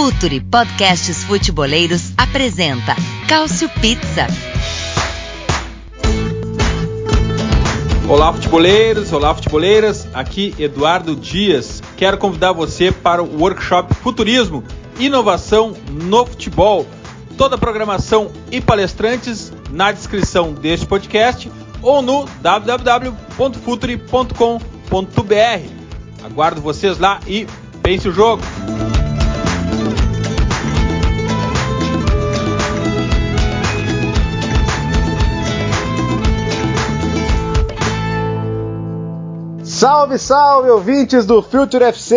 Futuri Podcasts Futeboleiros apresenta Cálcio Pizza. Olá, futeboleiros, olá, futeboleiras. Aqui Eduardo Dias. Quero convidar você para o workshop Futurismo Inovação no Futebol. Toda a programação e palestrantes na descrição deste podcast ou no www.futuri.com.br. Aguardo vocês lá e pense o jogo. Salve, salve, ouvintes do Future FC!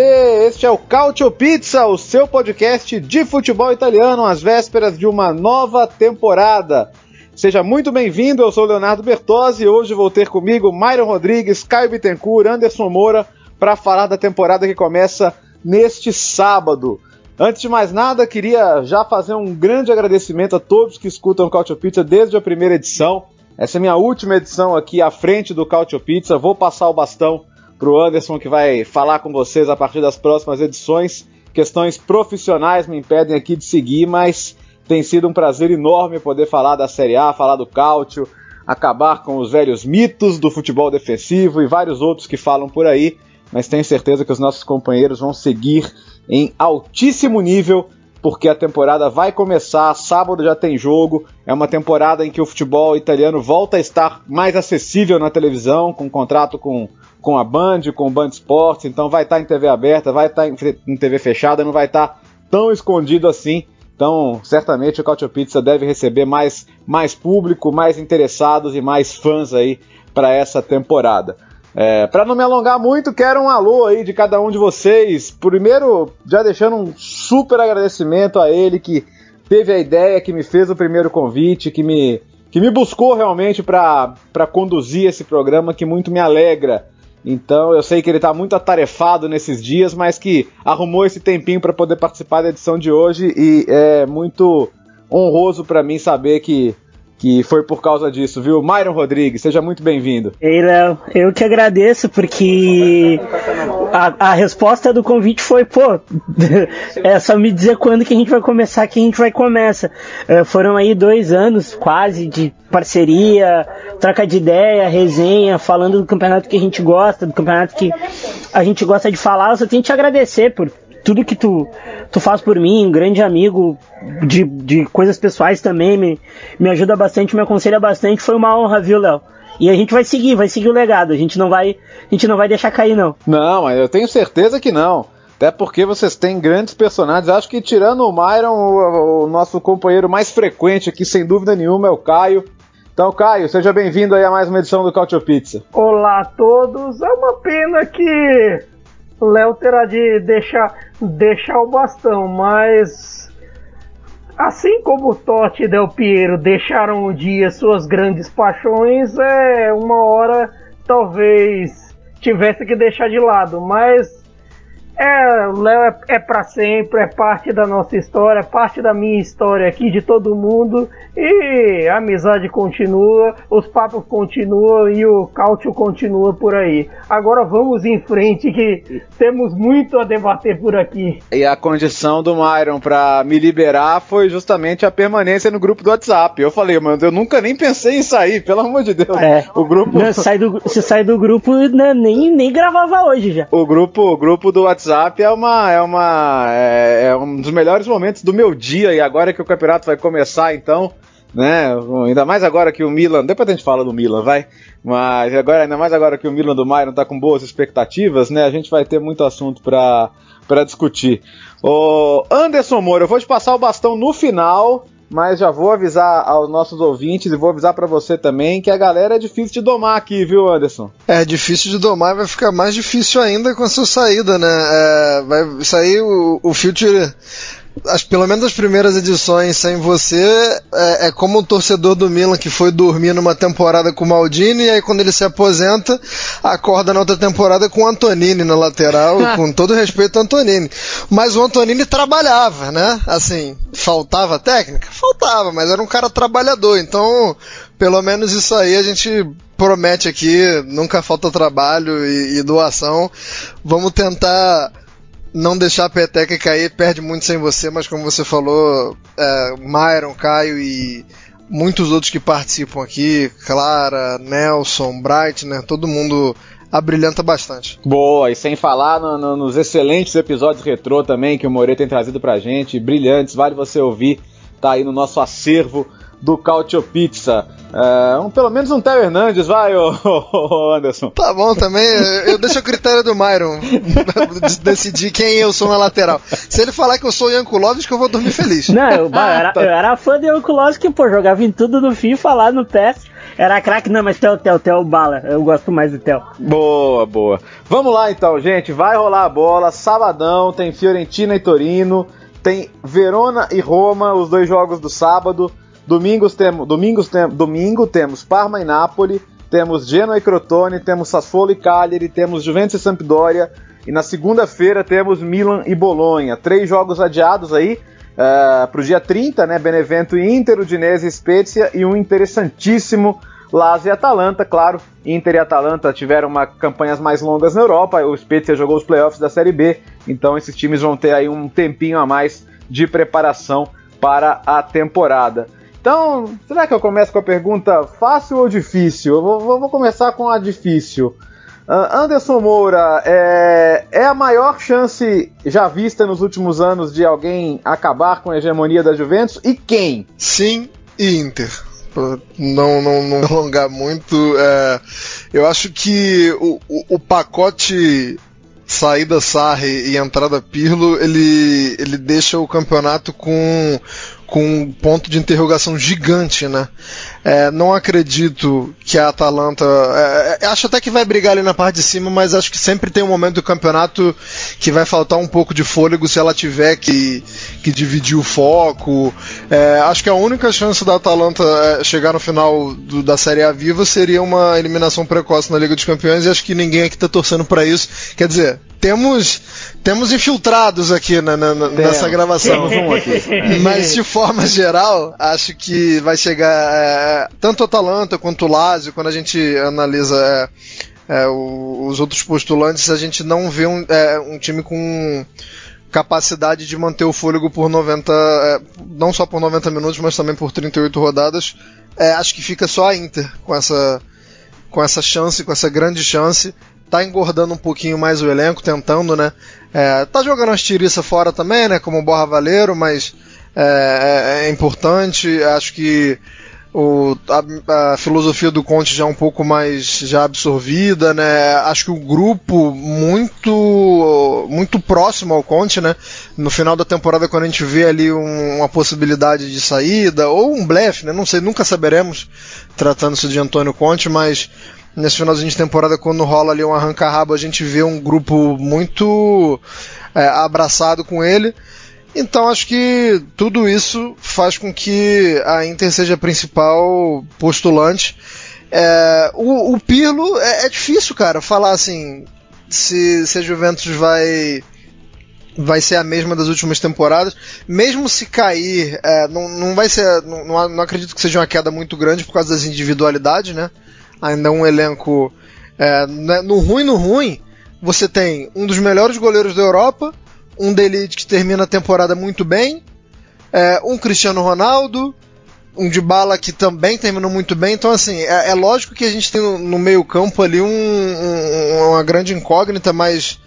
Este é o Cautio Pizza, o seu podcast de futebol italiano às vésperas de uma nova temporada. Seja muito bem-vindo, eu sou Leonardo Bertozzi e hoje vou ter comigo Myron Rodrigues, Caio Bittencourt, Anderson Moura para falar da temporada que começa neste sábado. Antes de mais nada, queria já fazer um grande agradecimento a todos que escutam o Cautio Pizza desde a primeira edição. Essa é a minha última edição aqui à frente do Cautio Pizza. Vou passar o bastão para o Anderson, que vai falar com vocês a partir das próximas edições. Questões profissionais me impedem aqui de seguir, mas tem sido um prazer enorme poder falar da Série A, falar do Cautio, acabar com os velhos mitos do futebol defensivo e vários outros que falam por aí. Mas tenho certeza que os nossos companheiros vão seguir em altíssimo nível porque a temporada vai começar, sábado já tem jogo, é uma temporada em que o futebol italiano volta a estar mais acessível na televisão, com contrato com com a Band, com o Band Esportes, então vai estar tá em TV aberta, vai estar tá em TV fechada, não vai estar tá tão escondido assim. Então, certamente o Cautio Pizza deve receber mais, mais público, mais interessados e mais fãs aí para essa temporada. É, para não me alongar muito, quero um alô aí de cada um de vocês. Primeiro, já deixando um super agradecimento a ele que teve a ideia, que me fez o primeiro convite, que me, que me buscou realmente para conduzir esse programa, que muito me alegra então eu sei que ele está muito atarefado nesses dias, mas que arrumou esse tempinho para poder participar da edição de hoje e é muito honroso para mim saber que que foi por causa disso, viu? Myron Rodrigues, seja muito bem-vindo. Ei, Léo, eu que agradeço, porque a, a, resposta do convite foi, pô, é só me dizer quando que a gente vai começar, que a gente vai começa. Uh, foram aí dois anos quase de parceria, troca de ideia, resenha, falando do campeonato que a gente gosta, do campeonato que a gente gosta de falar. Eu só tenho que te agradecer por tudo que tu, tu faz por mim, um grande amigo de, de coisas pessoais também, me, me ajuda bastante, me aconselha bastante, foi uma honra, viu, Léo? E a gente vai seguir, vai seguir o legado, a gente não vai, a gente não vai deixar cair, não. Não, eu tenho certeza que não. Até porque vocês têm grandes personagens. Acho que tirando o Myron, o, o nosso companheiro mais frequente aqui, sem dúvida nenhuma, é o Caio. Então, Caio, seja bem-vindo aí a mais uma edição do Cautio Pizza. Olá a todos. É uma pena que Léo terá de deixar, deixar o bastão, mas assim como o Totti e Del Piero deixaram um dia suas grandes paixões, é uma hora talvez tivesse que deixar de lado, mas é, o Léo é, é para sempre, é parte da nossa história, é parte da minha história aqui, de todo mundo. E a amizade continua, os papos continuam e o cálcio continua por aí. Agora vamos em frente que temos muito a debater por aqui. E a condição do Myron para me liberar foi justamente a permanência no grupo do WhatsApp. Eu falei, mano, eu nunca nem pensei em sair, pelo amor de Deus. É, o grupo. Não, sai do, se sai do grupo, né, nem, nem gravava hoje já. O grupo, o grupo do WhatsApp WhatsApp é uma é uma é, é, um dos melhores momentos do meu dia e agora que o campeonato vai começar, então, né? Ainda mais agora que o Milan, depois a gente fala do Milan, vai. Mas agora ainda mais agora que o Milan do Myron tá com boas expectativas, né? A gente vai ter muito assunto para para discutir. O Anderson Moura, eu vou te passar o bastão no final mas já vou avisar aos nossos ouvintes e vou avisar para você também que a galera é difícil de domar aqui, viu, Anderson? É difícil de domar e vai ficar mais difícil ainda com a sua saída, né? É, vai sair o, o Future as, pelo menos as primeiras edições sem você, é, é, como o torcedor do Milan que foi dormir numa temporada com o Maldini, e aí quando ele se aposenta, acorda na outra temporada com o Antonini na lateral, com todo respeito ao Antonini. Mas o Antonini trabalhava, né? Assim, faltava técnica? Faltava, mas era um cara trabalhador, então pelo menos isso aí a gente promete aqui, nunca falta trabalho e, e doação. Vamos tentar não deixar a peteca cair, perde muito sem você, mas como você falou, é, Myron, Caio e muitos outros que participam aqui, Clara, Nelson, Breitner, todo mundo abrilhanta bastante. Boa, e sem falar no, no, nos excelentes episódios retrô também que o Moreira tem trazido pra gente, brilhantes, vale você ouvir, tá aí no nosso acervo do Cautio Pizza. É, um, pelo menos um Theo Hernandes, vai, ô, ô, Anderson. Tá bom também, eu deixo a critério do Myron decidir quem eu sou na lateral. Se ele falar que eu sou o Yankulovski, eu vou dormir feliz. Não, eu, eu, era, eu era fã do Yankulovski, pô, jogava em tudo no FIFA lá no PES. Era craque, não, mas Theo, Theo, Theo Bala. Eu gosto mais do Theo. Boa, boa. Vamos lá então, gente. Vai rolar a bola. Sabadão tem Fiorentina e Torino. Tem Verona e Roma, os dois jogos do sábado. Domingos temos, domingos tem, domingo temos Parma e Nápoles, temos Genoa e Crotone, temos Sassuolo e Cagliari, temos Juventus e Sampdoria, e na segunda-feira temos Milan e Bolonha. Três jogos adiados aí uh, para o dia 30, né? Benevento e Inter, Udinese e Spezia, e um interessantíssimo Lazio e Atalanta, claro. Inter e Atalanta tiveram uma, campanhas mais longas na Europa, o Spezia jogou os playoffs da Série B, então esses times vão ter aí um tempinho a mais de preparação para a temporada. Então, será que eu começo com a pergunta fácil ou difícil? Eu vou, vou começar com a difícil. Uh, Anderson Moura, é, é, a maior chance já vista nos últimos anos de alguém acabar com a hegemonia da Juventus? E quem? Sim e Inter. Não, não, não alongar muito, é, eu acho que o, o, o pacote saída Sarri e entrada Pirlo, ele, ele deixa o campeonato com com um ponto de interrogação gigante, né? É, não acredito que a Atalanta. É, é, acho até que vai brigar ali na parte de cima, mas acho que sempre tem um momento do campeonato que vai faltar um pouco de fôlego se ela tiver que, que dividir o foco. É, acho que a única chance da Atalanta é, chegar no final do, da Série A viva seria uma eliminação precoce na Liga dos Campeões e acho que ninguém aqui está torcendo para isso. Quer dizer, temos temos infiltrados aqui na, na, nessa gravação. Um Mas de forma geral, acho que vai chegar é, tanto o Atalanta quanto o Lazio, quando a gente analisa é, é, o, os outros postulantes, a gente não vê um, é, um time com capacidade de manter o fôlego por 90, é, não só por 90 minutos, mas também por 38 rodadas. É, acho que fica só a Inter com essa com essa chance, com essa grande chance tá engordando um pouquinho mais o elenco, tentando, né? É, tá jogando as tiriças fora também, né? Como Borra Valeiro, mas é, é, é importante. Acho que o, a, a, filosofia do Conte já é um pouco mais já absorvida, né? Acho que o grupo muito muito próximo ao Conte, né? No final da temporada, quando a gente vê ali um, uma possibilidade de saída ou um blefe, né? Não sei, nunca saberemos tratando-se de Antônio Conte, mas nesse finalzinho de temporada, quando rola ali um arranca-rabo, a gente vê um grupo muito é, abraçado com ele. Então acho que tudo isso faz com que a Inter seja a principal postulante. É, o, o, Pirlo é, é, difícil, cara, falar assim se, se a Juventus vai vai ser a mesma das últimas temporadas. Mesmo se cair, é, não, não vai ser. Não, não acredito que seja uma queda muito grande por causa das individualidades, né? Ainda um elenco é, né, no ruim no ruim, você tem um dos melhores goleiros da Europa, um dele que termina a temporada muito bem, é, um Cristiano Ronaldo, um de bala que também terminou muito bem. Então, assim, é, é lógico que a gente tem no, no meio campo ali um, um, uma grande incógnita, mas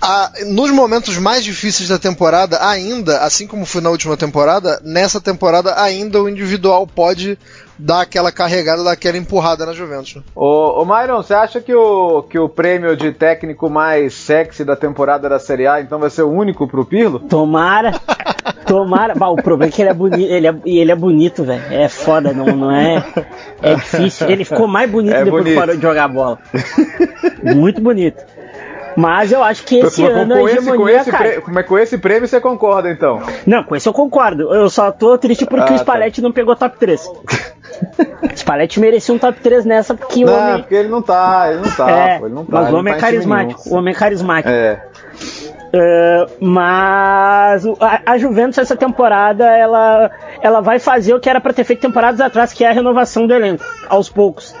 a, nos momentos mais difíceis da temporada, ainda, assim como foi na última temporada, nessa temporada ainda o individual pode dar aquela carregada, dar aquela empurrada na Juventus. Né? Ô, ô Myron, você acha que o, que o prêmio de técnico mais sexy da temporada da Série A então vai ser o único pro Pirlo? Tomara. Tomara. Bah, o problema é que ele é bonito, ele é, ele é bonito, velho. É foda, não, não é. É difícil. Ele ficou mais bonito é depois bonito. que parou de jogar bola. Muito bonito. Mas eu acho que esse mas, ano com a hegemonia com esse, prêmio, Mas com esse prêmio você concorda, então? Não, com esse eu concordo. Eu só tô triste porque ah, o Spalletti tá. não pegou top 3. Spalletti merecia um top 3 nessa porque não, o homem... porque ele não tá, ele não tá, é, pô, ele não tá. Mas o homem tá é carismático, o homem é carismático. É. Uh, mas a, a, Juventus essa temporada ela, ela vai fazer o que era para ter feito temporadas atrás, que é a renovação do elenco, aos poucos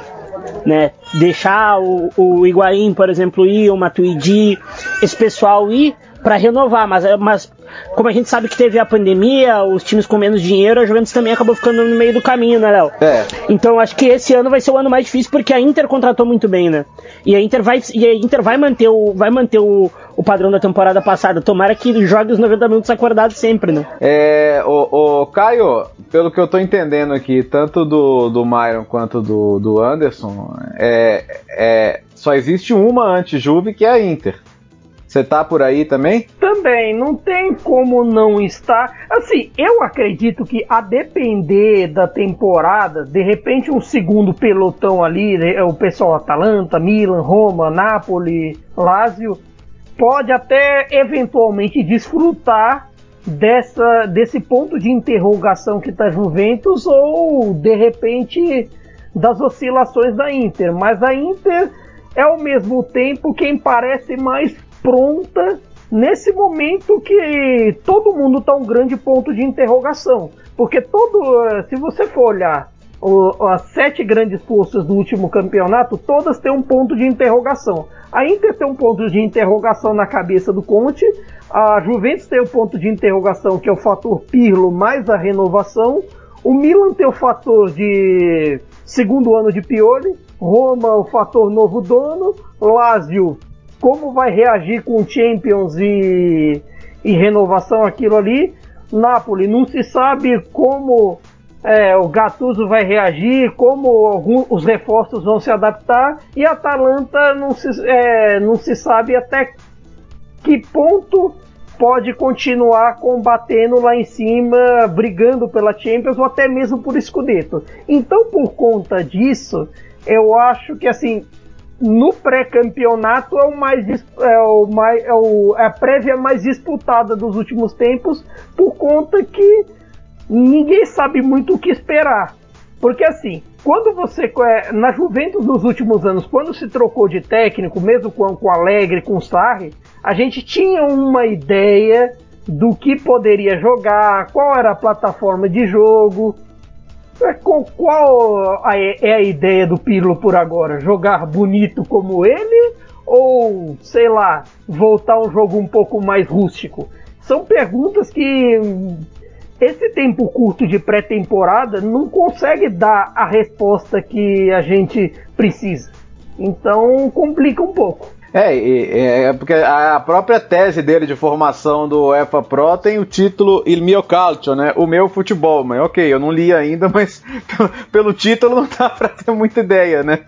né? Deixar o, o Higuaín, por exemplo, ir, o Matuidi, esse pessoal ir, para renovar, mas, mas como a gente sabe que teve a pandemia, os times com menos dinheiro, a Juventus também acabou ficando no meio do caminho, né, Léo? É. Então acho que esse ano vai ser o ano mais difícil porque a Inter contratou muito bem, né? E a Inter vai, e a Inter vai manter o, vai manter o, o padrão da temporada passada. Tomara que jogue os 90 minutos acordados sempre, né? É, o, o Caio, pelo que eu tô entendendo aqui, tanto do, do Myron quanto do, do Anderson, é, é, só existe uma anti-Juve que é a Inter. Você tá por aí também? Também, não tem como não estar. Assim, eu acredito que a depender da temporada, de repente um segundo pelotão ali, né, o pessoal Atalanta, Milan, Roma, Napoli, Lazio, pode até eventualmente desfrutar dessa, desse ponto de interrogação que está Juventus ou de repente das oscilações da Inter. Mas a Inter é ao mesmo tempo quem parece mais pronta nesse momento que todo mundo está um grande ponto de interrogação. Porque todo, se você for olhar o, as sete grandes forças do último campeonato, todas têm um ponto de interrogação. A Inter tem um ponto de interrogação na cabeça do Conte, a Juventus tem o um ponto de interrogação que é o fator Pirlo mais a renovação, o Milan tem o fator de segundo ano de Pioli, Roma o fator novo dono, Lazio como vai reagir com Champions e, e renovação aquilo ali. Napoli não se sabe como é, o Gattuso vai reagir, como alguns, os reforços vão se adaptar e Atalanta não se, é, não se sabe até que ponto pode continuar combatendo lá em cima, brigando pela Champions ou até mesmo por Scudetto. Então, por conta disso, eu acho que assim no pré-campeonato é o mais é o mais é, o, é a prévia mais disputada dos últimos tempos por conta que ninguém sabe muito o que esperar. Porque assim, quando você é, na Juventus nos últimos anos, quando se trocou de técnico, mesmo com, com Alegre, com Sarri, a gente tinha uma ideia do que poderia jogar, qual era a plataforma de jogo, é, qual é a ideia do Pirlo por agora? Jogar bonito como ele? Ou, sei lá, voltar a um jogo um pouco mais rústico? São perguntas que esse tempo curto de pré-temporada não consegue dar a resposta que a gente precisa. Então complica um pouco. É, é, porque a própria tese dele de formação do EFA Pro tem o título Il mio calcio, né? O meu futebol. Mas ok, eu não li ainda, mas pelo título não dá pra ter muita ideia, né?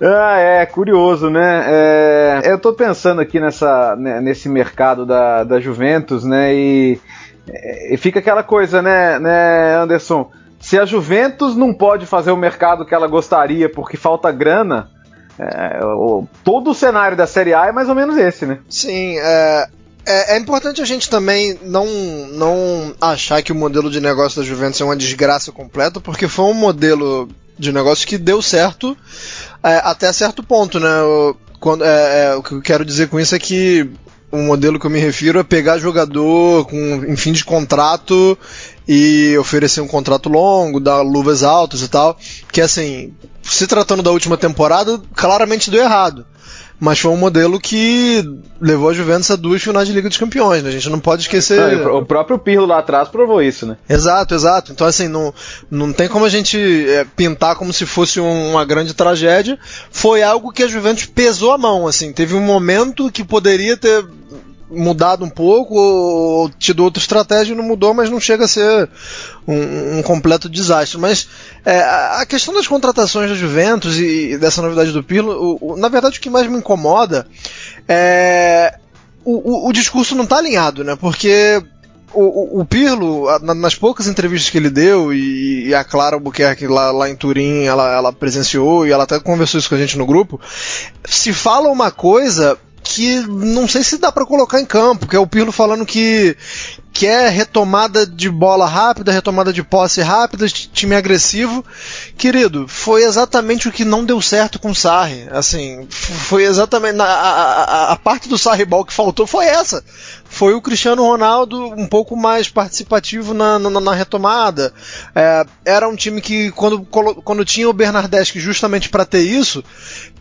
Ah, é, curioso, né? É, eu tô pensando aqui nessa, né, nesse mercado da, da Juventus, né? E, e fica aquela coisa, né, né, Anderson? Se a Juventus não pode fazer o mercado que ela gostaria porque falta grana, é, o, todo o cenário da Série A é mais ou menos esse, né? Sim, é, é, é, importante a gente também não, não achar que o modelo de negócio da Juventus é uma desgraça completa, porque foi um modelo de negócio que deu certo é, até certo ponto, né? O, quando, é, é, o que eu quero dizer com isso é que o modelo que eu me refiro é pegar jogador com em fim de contrato e oferecer um contrato longo, dar luvas altas e tal. Que assim, se tratando da última temporada, claramente deu errado. Mas foi um modelo que levou a Juventus a duas finais de Liga dos Campeões, né? A gente não pode esquecer. Não, o próprio Pirlo lá atrás provou isso, né? Exato, exato. Então, assim, não, não tem como a gente é, pintar como se fosse um, uma grande tragédia. Foi algo que a Juventus pesou a mão, assim. Teve um momento que poderia ter mudado um pouco ou tido outra estratégia não mudou, mas não chega a ser um, um completo desastre. Mas é, a questão das contratações da Juventus e, e dessa novidade do Pirlo, o, o, na verdade o que mais me incomoda é o, o discurso não está alinhado, né? Porque o, o, Pirlo, nas poucas entrevistas que ele deu, e, e a Clara Albuquerque lá, lá em Turim, ela, ela presenciou e ela até conversou isso com a gente no grupo, se fala uma coisa que não sei se dá para colocar em campo, que é o Pirlo falando que quer retomada de bola rápida, retomada de posse rápida, time agressivo. Querido, foi exatamente o que não deu certo com o Sarri. Assim, foi exatamente a, a, a parte do Sarri Ball que faltou foi essa. Foi o Cristiano Ronaldo um pouco mais participativo na, na, na retomada. É, era um time que, quando, quando tinha o Bernardeschi justamente para ter isso,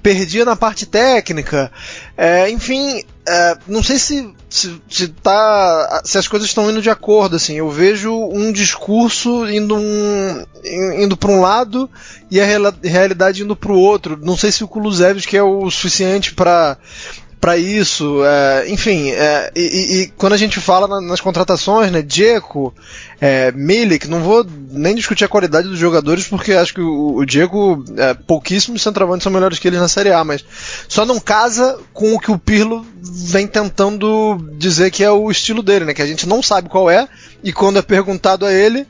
perdia na parte técnica. É, enfim, é, não sei se, se, se, tá, se as coisas estão indo de acordo. Assim, eu vejo um discurso indo, um, indo para um lado e a realidade indo para o outro. Não sei se o Kulusevski é o suficiente para para isso, é, enfim, é, e, e, quando a gente fala na, nas contratações, né, Diego, é, Milik, não vou nem discutir a qualidade dos jogadores, porque acho que o, o Diego, é, pouquíssimos centroavantes são melhores que eles na Série A, mas só não casa com o que o Pirlo vem tentando dizer que é o estilo dele, né, que a gente não sabe qual é, e quando é perguntado a ele,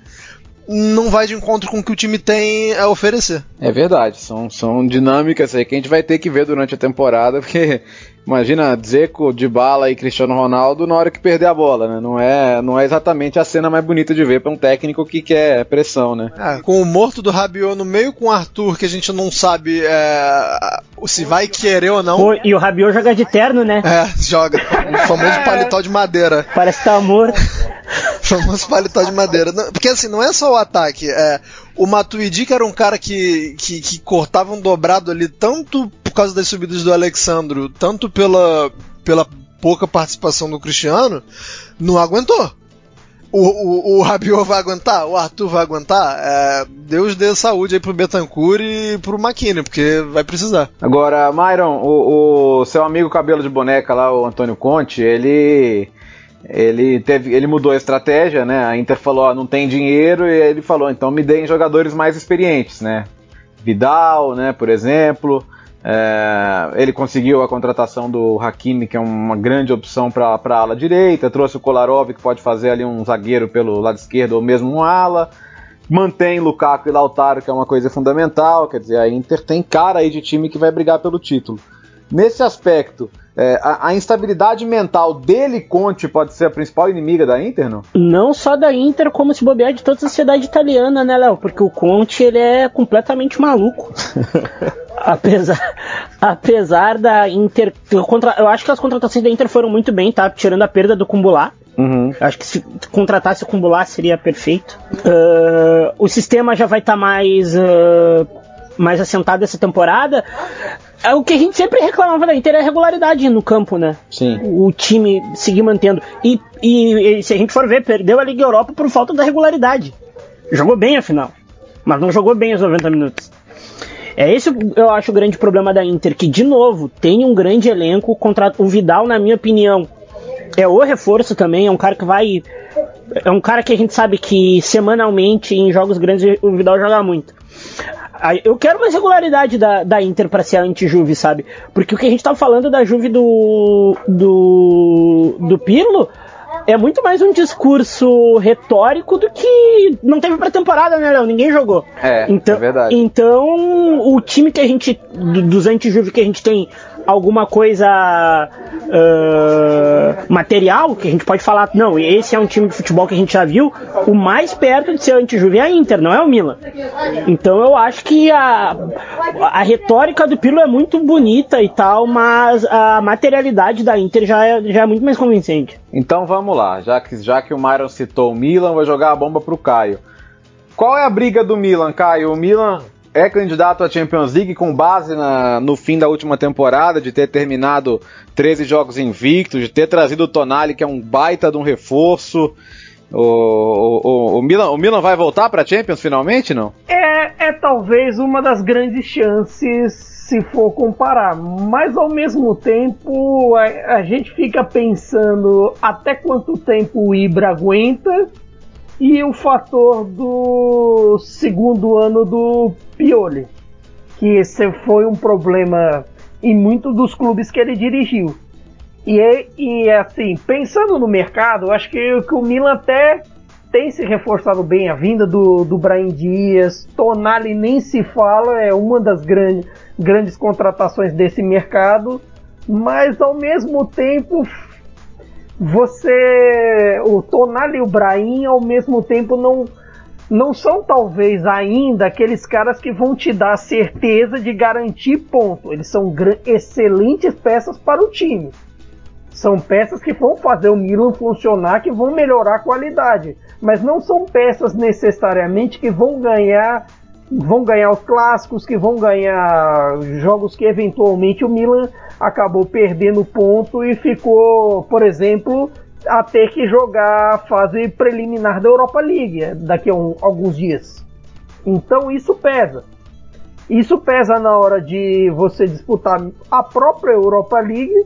não vai de encontro com o que o time tem a oferecer. É verdade, são, são dinâmicas aí que a gente vai ter que ver durante a temporada, porque imagina Zeco, Dybala e Cristiano Ronaldo na hora que perder a bola, né? Não é, não é exatamente a cena mais bonita de ver para um técnico que quer pressão, né? É, com o morto do Rabiot no meio com o Arthur, que a gente não sabe é, se vai querer ou não. Pô, e o Rabiot joga de terno, né? É, joga. O famoso paletó de madeira. Parece que tá morto. famoso paletó de madeira. Porque assim, não é só o ataque. É, o Matuidi, que era um cara que, que, que cortava um dobrado ali, tanto por causa das subidas do Alexandro, tanto pela, pela pouca participação do Cristiano, não aguentou. O, o, o Rabiot vai aguentar, o Arthur vai aguentar. É, Deus dê saúde aí pro Betancourt e pro McKinney, porque vai precisar. Agora, Myron, o, o seu amigo cabelo de boneca lá, o Antônio Conte, ele ele teve, ele mudou a estratégia, né? A Inter falou, ó, não tem dinheiro e ele falou, então me deem jogadores mais experientes, né? Vidal, né, por exemplo. É, ele conseguiu a contratação do Hakimi, que é uma grande opção para a ala direita. Trouxe o Kolarov, que pode fazer ali um zagueiro pelo lado esquerdo ou mesmo um ala. Mantém Lukaku e Lautaro, que é uma coisa fundamental. Quer dizer, a Inter tem cara aí de time que vai brigar pelo título. Nesse aspecto, é, a, a, instabilidade mental dele, Conte, pode ser a principal inimiga da Inter, não? Não só da Inter, como se bobear de toda a sociedade italiana, né, Léo? Porque o Conte, ele é completamente maluco. apesar, apesar da Inter... Eu acho que as contratações da Inter foram muito bem, tá? Tirando a perda do Cumbulá. Uhum. Acho que se contratasse o Cumbulá seria perfeito. Uh, o sistema já vai estar tá mais... Uh, mais assentado essa temporada. É o que a gente sempre reclamava da Inter é a regularidade no campo, né? Sim. O time seguir mantendo. E, e, e, se a gente for ver, perdeu a Liga Europa por falta da regularidade. Jogou bem a final, mas não jogou bem os 90 minutos. É esse eu acho o grande problema da Inter, que de novo tem um grande elenco contra o Vidal, na minha opinião, é o reforço também, é um cara que vai é um cara que a gente sabe que semanalmente em jogos grandes o Vidal joga muito. Eu quero mais regularidade da, da Inter para ser anti-Juve, sabe? Porque o que a gente tá falando da Juve do, do, do Pirlo é muito mais um discurso retórico do que não teve pré-temporada, né, Léo? Ninguém jogou. É, então, é verdade. Então, o time que a gente, dos anti-Juve que a gente tem alguma coisa uh, material que a gente pode falar, não, esse é um time de futebol que a gente já viu, o mais perto de ser anti-Juve é a Inter, não é o Milan. Então eu acho que a, a retórica do Pirlo é muito bonita e tal, mas a materialidade da Inter já é, já é muito mais convincente. Então vamos lá, já que, já que o Myron citou o Milan, vou jogar a bomba pro Caio. Qual é a briga do Milan, Caio? O Milan é candidato à Champions League com base na, no fim da última temporada, de ter terminado 13 jogos invictos, de ter trazido o Tonali, que é um baita de um reforço. O, o, o, Milan, o Milan vai voltar para a Champions finalmente, não? É, é talvez uma das grandes chances se for comparar, mas ao mesmo tempo a, a gente fica pensando até quanto tempo o Ibra aguenta e o fator do segundo ano do Pioli, que esse foi um problema em muitos dos clubes que ele dirigiu. E, e assim, pensando no mercado, acho que, que o Milan até tem se reforçado bem. A vinda do, do Brian Dias, Tonali nem se fala, é uma das grandes, grandes contratações desse mercado. Mas ao mesmo tempo você. O Tonali e o Brahim ao mesmo tempo não. Não são talvez ainda aqueles caras que vão te dar certeza de garantir ponto. Eles são excelentes peças para o time. São peças que vão fazer o Milan funcionar, que vão melhorar a qualidade. Mas não são peças necessariamente que vão ganhar vão ganhar os clássicos, que vão ganhar jogos que eventualmente o Milan acabou perdendo ponto e ficou, por exemplo, a ter que jogar a fase preliminar da Europa League daqui a um, alguns dias. Então isso pesa. Isso pesa na hora de você disputar a própria Europa League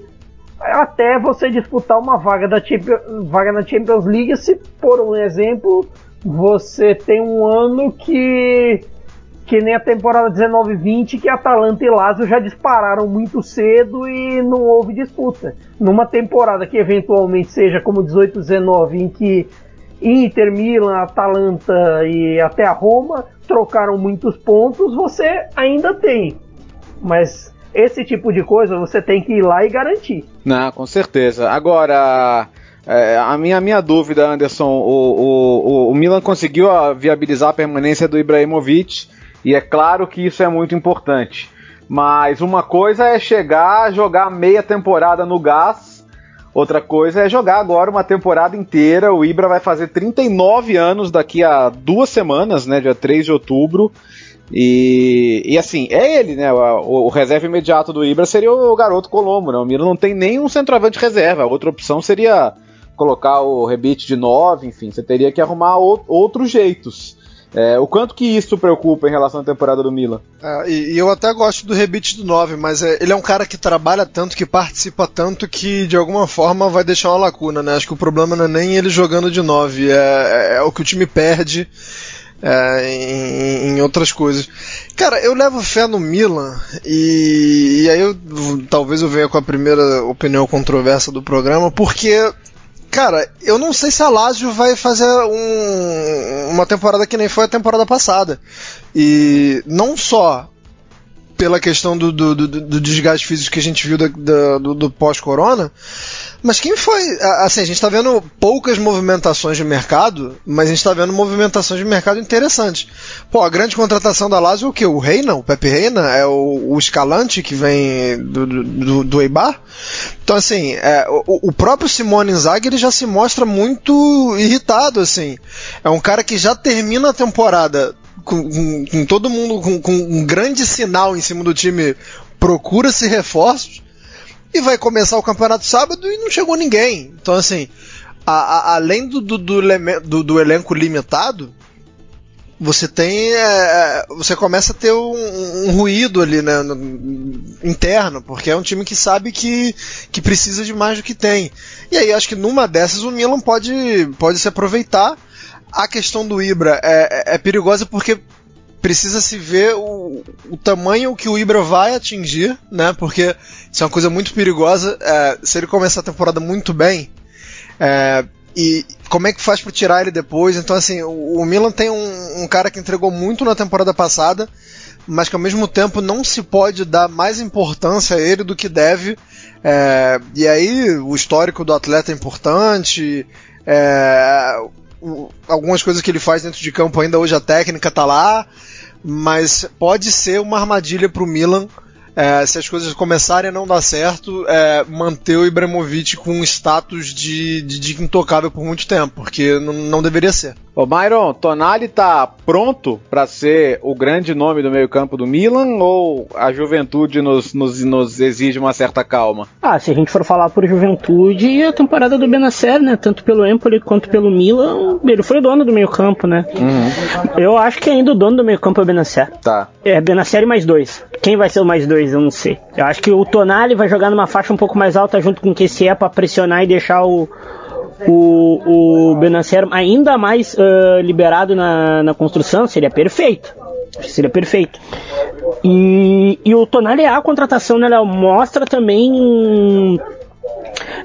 até você disputar uma vaga, da Champions, vaga na Champions League se, por um exemplo, você tem um ano que que nem a temporada 19-20 que Atalanta e Lazio já dispararam muito cedo e não houve disputa. Numa temporada que eventualmente seja como 18-19 em que Inter, Milan, Atalanta e até a Roma trocaram muitos pontos, você ainda tem. Mas esse tipo de coisa você tem que ir lá e garantir. Não, com certeza. Agora, é, a, minha, a minha dúvida, Anderson, o, o, o, Milan conseguiu viabilizar a permanência do Ibrahimovic e é claro que isso é muito importante. Mas uma coisa é chegar, jogar meia temporada no gás, outra coisa é jogar agora uma temporada inteira. O Ibra vai fazer 39 anos daqui a duas semanas, né, dia 3 de outubro. E, e assim, é ele, né? O, o, reserva imediato do Ibra seria o garoto Colombo, né? O Miro não tem nenhum centroavante reserva. A outra opção seria colocar o rebite de 9, enfim, você teria que arrumar outros jeitos. É, o quanto que isso preocupa em relação à temporada do Milan? É, e, e, eu até gosto do rebite do 9, mas é, ele é um cara que trabalha tanto, que participa tanto, que de alguma forma vai deixar uma lacuna, né? Acho que o problema não é nem ele jogando de 9, é, é, é o que o time perde. É, em, em, outras coisas. Cara, eu levo fé no Milan e, e aí eu, talvez eu venha com a primeira opinião controversa do programa, porque Cara, eu não sei se a Lazio vai fazer um, uma temporada que nem foi a temporada passada. E não só pela questão do, do, do, do desgaste físico que a gente viu do, do pós-corona, mas quem foi? Assim, a gente está vendo poucas movimentações de mercado, mas a gente está vendo movimentações de mercado interessantes. Pô, a grande contratação da Lazio é o que? O Reina, o Pepe Reina, é o, o Escalante que vem do, do, do Eibar. Então, assim, é, o, o, próprio Simone Inzaghi ele já se mostra muito irritado, assim. É um cara que já termina a temporada com, com, com todo mundo com, com um grande sinal em cima do time procura-se reforços e vai começar o campeonato sábado e não chegou ninguém. Então, assim, a, a, além do, do, do, do, elenco limitado, você tem. É, é, você começa a ter um, um ruído ali né, no, interno, porque é um time que sabe que, que precisa de mais do que tem. E aí acho que numa dessas o Milan pode, pode se aproveitar. A questão do Ibra é, é, é perigosa porque precisa se ver o, o, tamanho que o Ibra vai atingir, né? Porque isso é uma coisa muito perigosa. É, se ele começar a temporada muito bem, é, e como é que faz para tirar ele depois? Então, assim, o, o Milan tem um, um, cara que entregou muito na temporada passada, mas que ao mesmo tempo não se pode dar mais importância a ele do que deve. É, e aí, o histórico do atleta é importante. É, algumas coisas que ele faz dentro de campo ainda hoje a técnica tá lá, mas pode ser uma armadilha para o Milan é, se as coisas começarem a não dar certo, é, manter o Ibrahimovic com status de, de, de intocável por muito tempo, porque não deveria ser. Ô Myron, Tonali tá pronto para ser o grande nome do meio-campo do Milan ou a juventude nos, nos, nos, exige uma certa calma? Ah, se a gente for falar por juventude, a temporada do Benacer, né? Tanto pelo Empoli quanto pelo Milan, ele foi o dono do meio-campo, né? Uhum. Eu acho que ainda o dono do meio-campo é o Benacer. Tá. É, Benacer e mais dois. Quem vai ser o mais dois? Eu não sei. Eu acho que o Tonali vai jogar numa faixa um pouco mais alta junto com o QCE para pressionar e deixar o o, o Benacer ainda mais uh, liberado na, na construção, seria perfeito. Seria perfeito. E, e o Tonali a contratação, né, Léo? Mostra também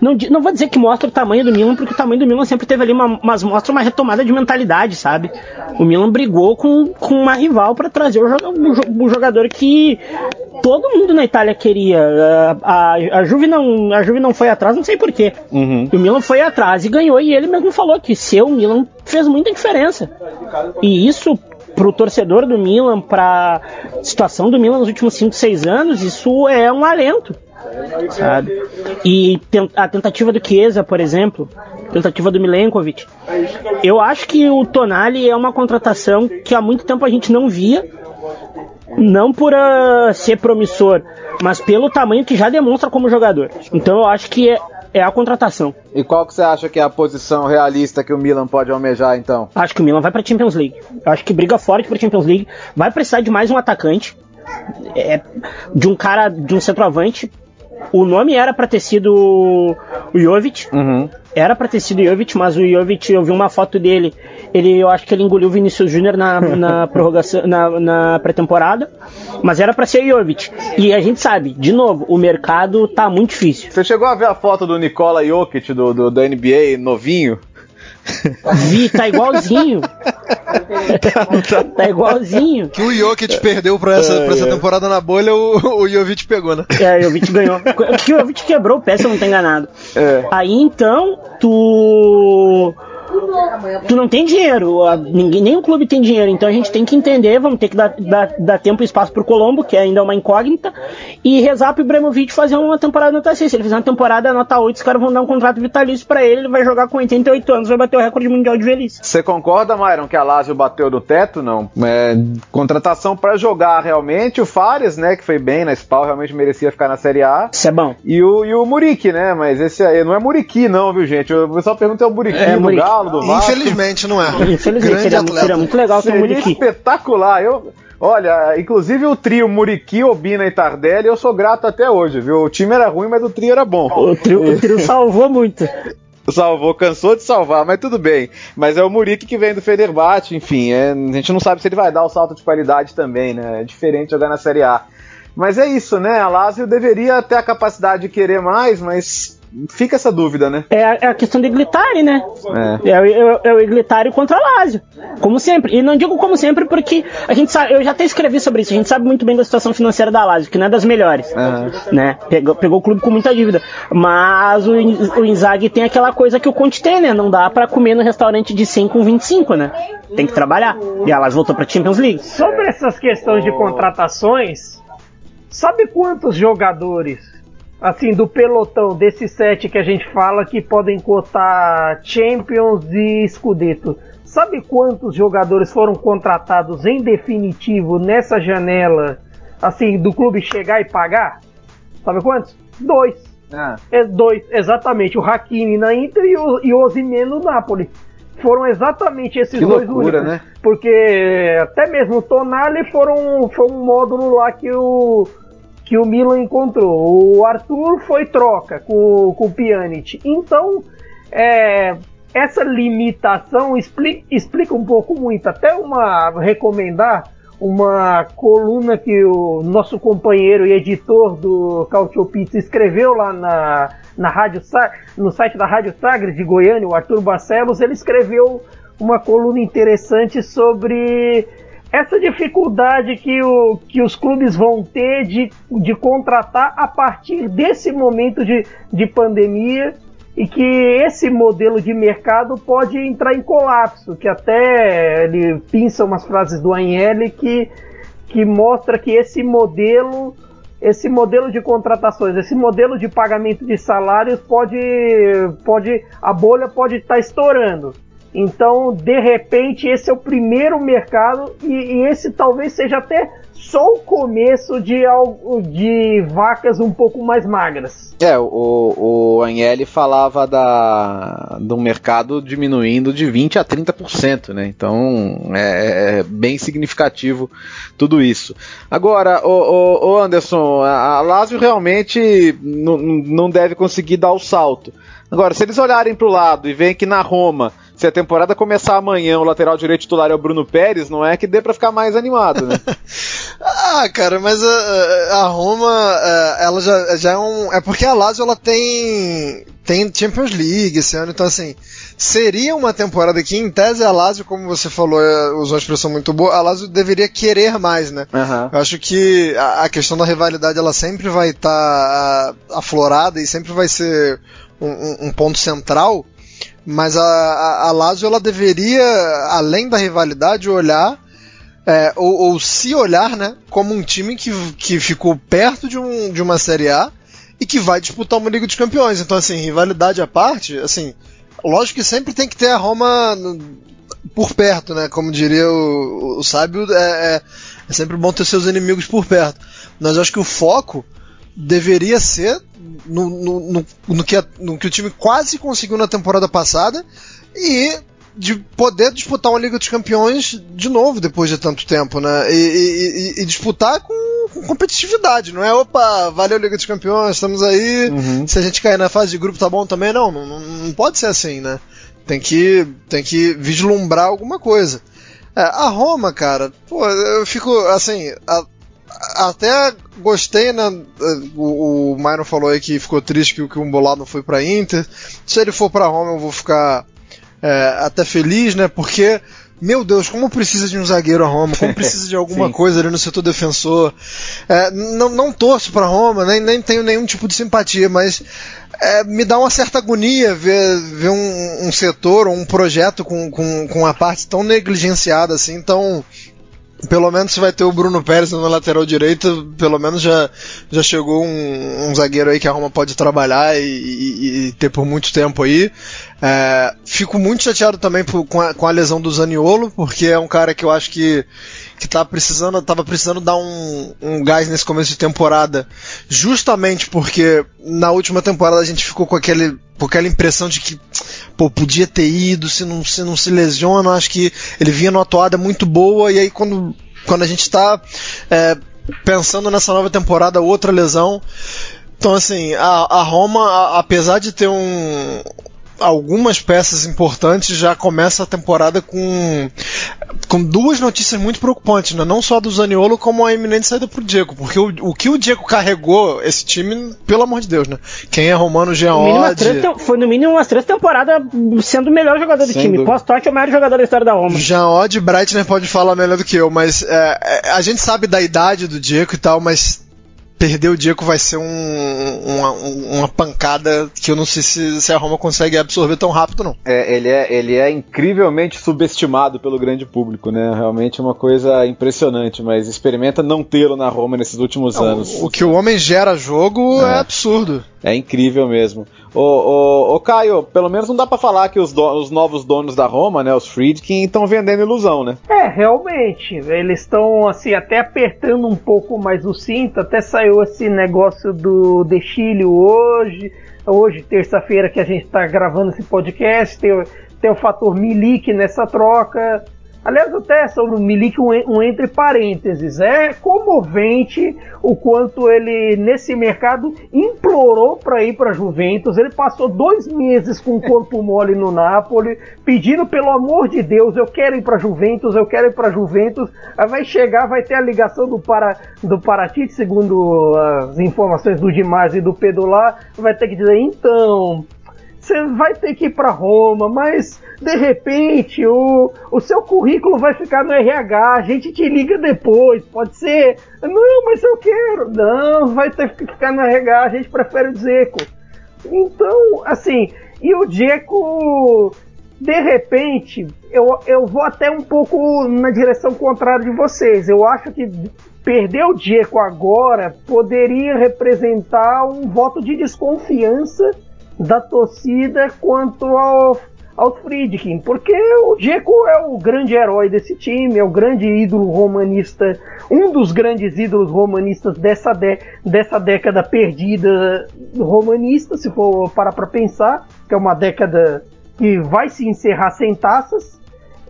não, não vou dizer que mostra o tamanho do Milan, porque o tamanho do Milan sempre teve ali uma, mas mostra uma retomada de mentalidade, sabe? O Milan brigou com, com uma rival para trazer o, jogador que todo mundo na Itália queria. A, a, a, Juve, não, a Juve não foi atrás, não sei porquê. Uhum. O Milan foi atrás e ganhou, e ele mesmo falou que seu Milan fez muita diferença. E isso pro torcedor do Milan, pra situação do Milan nos últimos 5, 6 anos, isso é um alento. Sabe? E a tentativa do Chiesa, por exemplo, tentativa do Milenkovic, eu acho que o Tonali é uma contratação que há muito tempo a gente não via, não por uh, ser promissor, mas pelo tamanho que já demonstra como jogador. Então eu acho que é, é a contratação. E qual que você acha que é a posição realista que o Milan pode almejar então? Acho que o Milan vai para Champions League. Acho que briga forte para Champions League. Vai precisar de mais um atacante, é, de um cara, de um centroavante. O nome era para ter sido o Jovic. Uhum. Era pra ter sido Jovic, mas o Jovic, eu vi uma foto dele. Ele, eu acho que ele engoliu o Vinicius Júnior na, na prorrogação, na, na pré-temporada. Mas era para ser Jovic. E a gente sabe, de novo, o mercado tá muito difícil. Você chegou a ver a foto do Nikola Jokic do, do, do NBA novinho? Vi, tá igualzinho. tá, tá, igualzinho. Que o Jokic perdeu pra essa, é, pra essa temporada na bolha, o, o Jovic pegou, né? É, o Jovic ganhou. Que o Jovic quebrou o pé, se eu não tô enganado. É. Aí então, tu tu não tem dinheiro, ninguém, nem o clube tem dinheiro, então a gente tem que entender, vamos ter que dar, dar, dar tempo e espaço pro Colombo, que ainda é uma incógnita, e rezar pro Ibrahimovic fazer uma temporada nota 6. Se ele fizer uma temporada nota 8, os caras vão dar um contrato vitalício para ele, ele vai jogar com 88 anos, vai bater o recorde mundial de velhice. Você concorda, Myron, que a Lazio bateu do teto? Não. É, contratação para jogar realmente, o Fares, né, que foi bem na SPAL, realmente merecia ficar na Série A. Isso é bom. E o, e o Muriqui, né, mas esse aí não é Muriqui não, viu gente? O pessoal pergunta é o Muriqui é, do Muriqui. Galo, do Vasco. Infelizmente não é. Infelizmente, seria muito, seria muito legal ser o Muriqui. espetacular. Eu, olha, inclusive o trio Muriqui, Obina e Tardelli, eu sou grato até hoje, viu? O time era ruim, mas o trio era bom. O trio, o trio salvou muito. Salvou, cansou de salvar, mas tudo bem. Mas é o Muriqui que vem do Fenerbahçe, enfim, é, a gente não sabe se ele vai dar o salto de qualidade também, né? É diferente jogar na Série A. Mas é isso, né? A Lazio deveria ter a capacidade de querer mais, mas fica essa dúvida, né? É a, é a questão do Iglitari, né? É. É, o, é, é o Iglitari contra a Lazio. Como sempre. E não digo como sempre porque a gente sabe, eu já até escrevi sobre isso, a gente sabe muito bem da situação financeira da Lazio, que não é das melhores. Uhum. Né? Pegou, pegou o clube com muita dívida. Mas o, o Inzaghi tem aquela coisa que o Conte tem, né? Não dá para comer no restaurante de 100 com 25, né? Tem que trabalhar. E a Lazio voltou pra Champions League. Sobre essas questões de contratações, sabe quantos jogadores assim, do pelotão desses sete que a gente fala que podem cotar Champions e Scudetto. Sabe quantos jogadores foram contratados em definitivo nessa janela, assim, do clube chegar e pagar? Sabe quantos? Dois. Ah. É dois, exatamente. O Hakimi na Inter e o, e o no Napoli. Foram exatamente esses que dois loucura, únicos. Né? Porque até mesmo o Tonali foram, foi um módulo lá que o, que o Milan encontrou. O Arthur foi troca com, com o Pjanic. Então, é, essa limitação explica, explica um pouco muito. Até uma recomendar uma coluna que o nosso companheiro e editor do Cautio Pizza escreveu lá na, na rádio, no site da Rádio Sagres de Goiânia, o Arthur Barcelos, ele escreveu uma coluna interessante sobre essa dificuldade que, o, que os clubes vão ter de, de contratar a partir desse momento de, de pandemia e que esse modelo de mercado pode entrar em colapso, que até ele pinça umas frases do Anhele que, que mostra que esse modelo esse modelo de contratações, esse modelo de pagamento de salários pode, pode a bolha pode estar estourando. Então, de repente, esse é o primeiro mercado e, e esse talvez seja até só o começo de, de vacas um pouco mais magras. É, o, o Agnelli falava da, do mercado diminuindo de 20% a 30%, né? Então é, é bem significativo tudo isso. Agora, o, o, o Anderson, a, a Lazio realmente não deve conseguir dar o salto. Agora, se eles olharem para o lado e veem que na Roma se a temporada começar amanhã, o lateral direito titular é o Bruno Pérez, não é que dê para ficar mais animado, né? ah, cara, mas a, a Roma, ela já, já é um. É porque a Lazio ela tem tem Champions League esse ano, então assim, seria uma temporada que, em tese, a Lazio, como você falou, é, usou uma expressão muito boa, a Lazio deveria querer mais, né? Uhum. Eu acho que a, a, questão da rivalidade, ela sempre vai estar tá, aflorada e sempre vai ser um, um, um ponto central, mas a, a, a Lazio ela deveria, além da rivalidade, olhar é, ou, ou, se olhar, né, como um time que, que ficou perto de, um, de uma Série A e que vai disputar uma Liga dos Campeões. Então, assim, rivalidade à parte, assim, lógico que sempre tem que ter a Roma por perto, né? Como diria o, o sábio, é, é, é sempre bom ter seus inimigos por perto. Mas eu acho que o foco deveria ser no, no, no, no, que, no que o time quase conseguiu na temporada passada e de poder disputar uma Liga dos Campeões de novo depois de tanto tempo, né? E, e, e, disputar com, com, competitividade, não é? Opa, valeu Liga dos Campeões, estamos aí. Uhum. Se a gente cair na fase de grupo tá bom também, não, não, não pode ser assim, né? Tem que, tem que vislumbrar alguma coisa. É, a Roma, cara, pô, eu fico assim. A, até gostei, né? O, o Myron falou aí que ficou triste que, que o Umbolá não foi pra Inter. Se ele for pra Roma, eu vou ficar é, até feliz, né? Porque, meu Deus, como precisa de um zagueiro a Roma, como precisa de alguma coisa ali no setor defensor. É, não, não torço pra Roma, nem, nem tenho nenhum tipo de simpatia, mas é, me dá uma certa agonia ver, ver um, um setor ou um projeto com, com, com a parte tão negligenciada assim, tão pelo menos vai ter o Bruno Pérez na lateral direita, pelo menos já, já chegou um, um zagueiro aí que a Roma pode trabalhar e, e, e ter por muito tempo aí. É, fico muito chateado também por, com, a, com, a, lesão do Zaniolo, porque é um cara que eu acho que, que tá precisando, tava precisando dar um, um gás nesse começo de temporada, justamente porque na última temporada a gente ficou com aquele com aquela impressão de que pô, podia ter ido, se não se, não se lesiona, acho que ele vinha numa toada muito boa, e aí quando, quando a gente está é, pensando nessa nova temporada, outra lesão. Então, assim, a, a Roma, a, apesar de ter um, algumas peças importantes, já começa a temporada com, com duas notícias muito preocupantes, né? não só do Zaniolo, como a eminente saída pro Diego, porque o, o que o Diego carregou esse time, pelo amor de Deus, né? Quem é romano, Jean Foi no mínimo umas três temporadas sendo o melhor jogador do Sem time. Pós-Totti é o maior jogador da história da Roma. Jean Odd, Breitner pode falar melhor do que eu, mas é, é, a gente sabe da idade do Diego e tal, mas perder o Diego vai ser um, uma, uma, pancada que eu não sei se, se, a Roma consegue absorver tão rápido, não. É, ele, é, ele é incrivelmente subestimado pelo grande público, né? Realmente é uma coisa impressionante, mas experimenta não tê-lo na Roma nesses últimos não, anos. O, que o homem gera jogo é, é absurdo. É incrível mesmo. Ô, Caio, pelo menos não dá para falar que os, os, novos donos da Roma, né, os Friedkin, estão vendendo ilusão, né? É, realmente. Eles estão, assim, até apertando um pouco mais o cinto. Até saiu esse negócio do De Chile hoje. Hoje, terça-feira, que a gente está gravando esse podcast. Tem, tem o fator Milik nessa troca. Aliás, até sobre o Milik, um, um, entre parênteses, é comovente o quanto ele, nesse mercado, implorou para ir para Juventus. Ele passou dois meses com o corpo mole no Napoli, pedindo pelo amor de Deus, eu quero ir para Juventus, eu quero ir para Juventus. Aí vai chegar, vai ter a ligação do, para, do Paratite, segundo as informações do Dimas e do Pedro lá, vai ter que dizer, então, você vai ter que ir para Roma, mas de repente o, o seu currículo vai ficar no RH, a gente te liga depois, pode ser. Não, mas eu quero. Não, vai ter que ficar no RH, a gente prefere o Zeco. Então, assim, e o Dzeko, de repente, eu, eu vou até um pouco na direção contrária de vocês. Eu acho que perder o Dzeko agora poderia representar um voto de desconfiança da torcida quanto ao, ao Friedkin, porque o Dzeko é o grande herói desse time, é o grande ídolo romanista, um dos grandes ídolos romanistas dessa, de, dessa década perdida romanista, se for parar para pensar, que é uma década que vai se encerrar sem taças,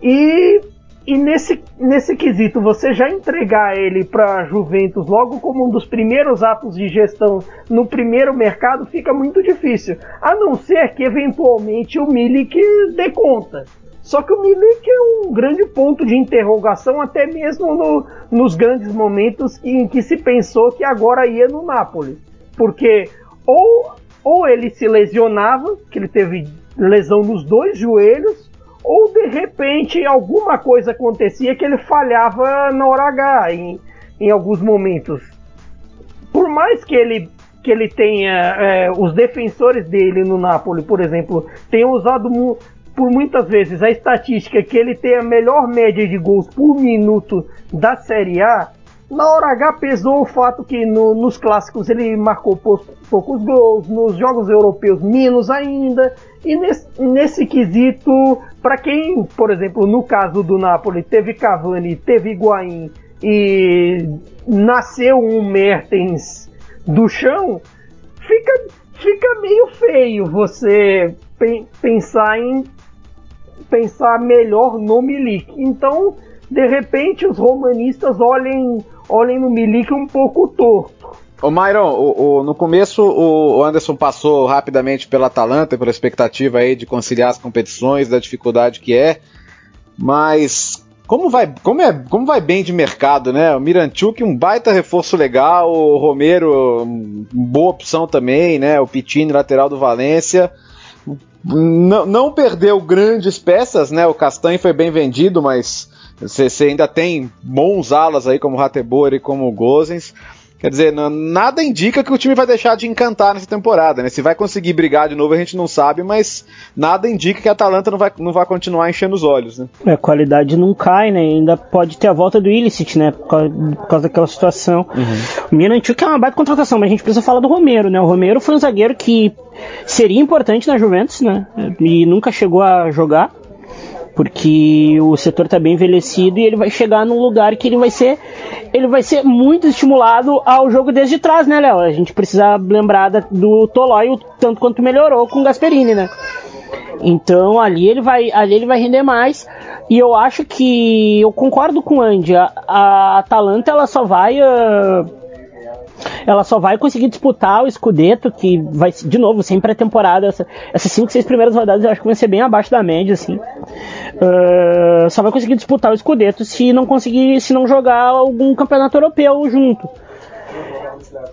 e e nesse, nesse quesito, você já entregar ele para Juventus logo como um dos primeiros atos de gestão no primeiro mercado fica muito difícil. A não ser que eventualmente o Milik dê conta. Só que o Milik é um grande ponto de interrogação, até mesmo no, nos grandes momentos em que se pensou que agora ia no Napoli. Porque ou, ou ele se lesionava, que ele teve lesão nos dois joelhos, ou de repente alguma coisa acontecia que ele falhava na hora H em, em alguns momentos. Por mais que ele que ele tenha é, os defensores dele no Napoli, por exemplo, tenham usado mu por muitas vezes a estatística que ele tem a melhor média de gols por minuto da Série A, na hora H pesou o fato que no, nos clássicos ele marcou poucos, gols, nos jogos europeus menos ainda, e nesse, nesse quesito, para quem, por exemplo, no caso do Napoli, teve Cavani, teve Higuaín e nasceu um Mertens do chão, fica, fica meio feio você pe pensar em pensar melhor no Milik. Então, de repente, os romanistas olhem, olhem no Milik um pouco torto. Ô Myron, o, o, no começo o Anderson passou rapidamente pela Atalanta, pela expectativa aí de conciliar as competições, da dificuldade que é, mas como vai, como é, como vai bem de mercado, né? O Miranchuk, um baita reforço legal, o Romero, boa opção também, né? O Pitini, lateral do Valência. Não, não perdeu grandes peças, né? O Castanho foi bem vendido, mas você ainda tem bons alas aí como o Ratebor e como o Gozens. Quer dizer, nada indica que o time vai deixar de encantar nessa temporada, né? Se vai conseguir brigar de novo a gente não sabe, mas nada indica que a Atalanta não vai, não vai continuar enchendo os olhos, né? É, a qualidade não cai, né? Ainda pode ter a volta do Illicit, né? Por causa, por causa daquela situação. Uhum. O Miranchuk é uma baita contratação, mas a gente precisa falar do Romero, né? O Romero foi um zagueiro que seria importante na Juventus, né? E nunca chegou a jogar porque o setor está bem envelhecido e ele vai chegar num lugar que ele vai ser ele vai ser muito estimulado ao jogo desde trás, né, Léo? A gente precisa lembrar do Tolói o tanto quanto melhorou com o Gasperini, né? Então ali ele vai ali ele vai render mais e eu acho que eu concordo com o Andy. A, a Atalanta ela só vai uh, ela só vai conseguir disputar o Scudetto, que vai, de novo, sem pré-temporada, essa, essas 5, 6 primeiras rodadas eu acho que vão ser bem abaixo da média, assim. Uh, só vai conseguir disputar o Scudetto se não conseguir, se não jogar algum campeonato europeu junto.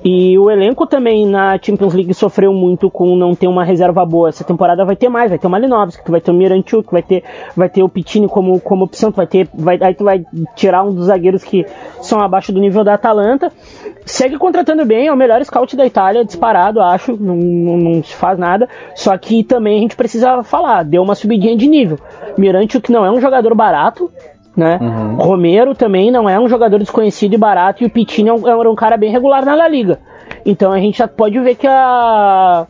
E o elenco também na Champions League sofreu muito com não ter uma reserva boa. Essa temporada vai ter mais, vai ter o Malinovski, tu vai ter o Miranchuk, vai ter, vai ter o Pitini como, como opção, tu vai ter, vai, aí tu vai tirar um dos zagueiros que são abaixo do nível da Atalanta. Segue contratando bem, é o melhor scout da Itália, disparado, acho, não, não, não se faz nada. Só que também a gente precisa falar, deu uma subidinha de nível. Miranchuk não é um jogador barato, né? Uhum. Romero também não é um jogador desconhecido e barato, e o Pitini é um, é um cara bem regular na La Liga. Então a gente já pode ver que a,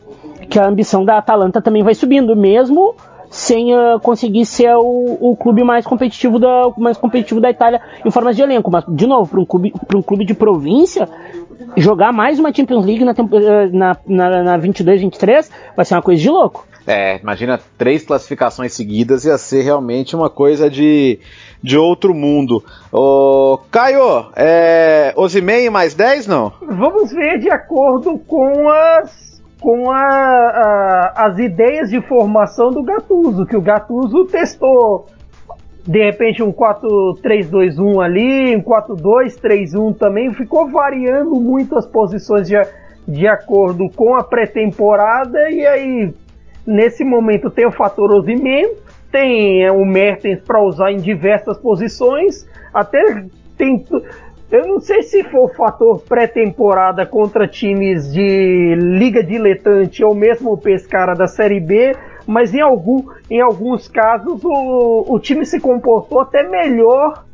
que a ambição da Atalanta também vai subindo, mesmo sem uh, conseguir ser o, o, clube mais competitivo, da, mais competitivo da Itália em formas de elenco. Mas, de novo, para um clube, um clube de província, jogar mais uma Champions League na, na, na, na 22-23 vai ser uma coisa de louco. É, imagina três classificações seguidas ia ser realmente uma coisa de, de outro mundo. Ô, Caio, é, Osimhen mais 10 não? Vamos ver de acordo com as com a, a, as ideias de formação do Gattuso, que o Gattuso testou de repente um 4-3-2-1 ali, um 4-2-3-1 também, ficou variando muito as posições de, de acordo com a pré-temporada e aí Nesse momento tem o fator Osimhen, tem é, o Mertens para usar em diversas posições, até tem eu não sei se for fator pré-temporada contra times de liga diletante ou mesmo o Pescara da Série B, mas em, algum, em alguns casos o, o time se comportou até melhor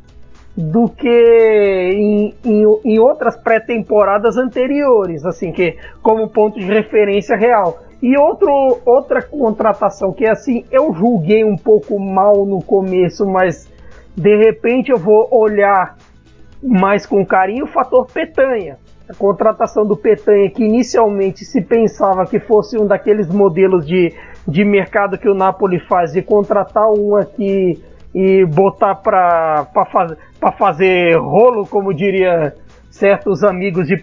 do que em, em, em outras pré-temporadas anteriores, assim que como ponto de referência real. E outro, outra contratação que assim eu julguei um pouco mal no começo, mas de repente eu vou olhar mais com carinho o fator Petanha. A contratação do Petanha, que inicialmente se pensava que fosse um daqueles modelos de, de mercado que o Napoli faz, de contratar um aqui e botar para faz, fazer rolo, como diria certos amigos de,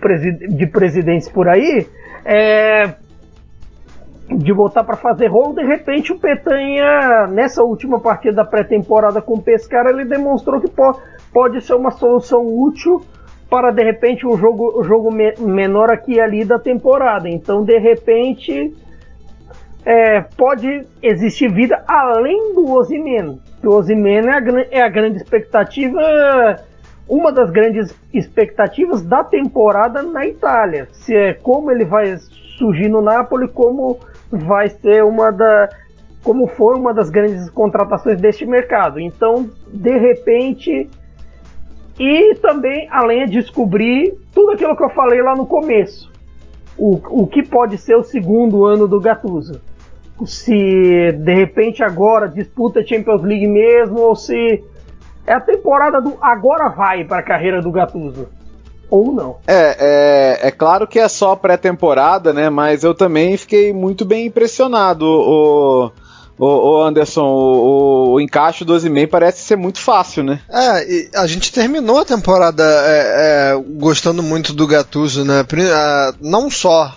de presidentes por aí, é, de voltar para fazer rolo, de repente o Petanha, nessa última partida da pré-temporada com o Pescara, ele demonstrou que pode, pode ser uma solução útil para de repente um jogo, jogo me, menor aqui e ali da temporada. Então, de repente, é, pode existir vida além do Osimhen. O Osimhen é a, é a grande expectativa, uma das grandes expectativas da temporada na Itália. Se é como ele vai surgir no Napoli, como vai ser uma da como foi uma das grandes contratações deste mercado. Então, de repente, E também, além de descobrir tudo aquilo que eu falei lá no começo. O, o que pode ser o segundo ano do Gattuso. Se de repente agora disputa Champions League mesmo, ou se é a temporada do agora vai para a carreira do Gattuso. Ou não. É, é, é claro que é só pré-temporada, né? Mas eu também fiquei muito bem impressionado. O, o, o Anderson, o, o encaixe do Ozyman parece ser muito fácil, né? É, a gente terminou a temporada é, é, gostando muito do Gattuso, né? Não só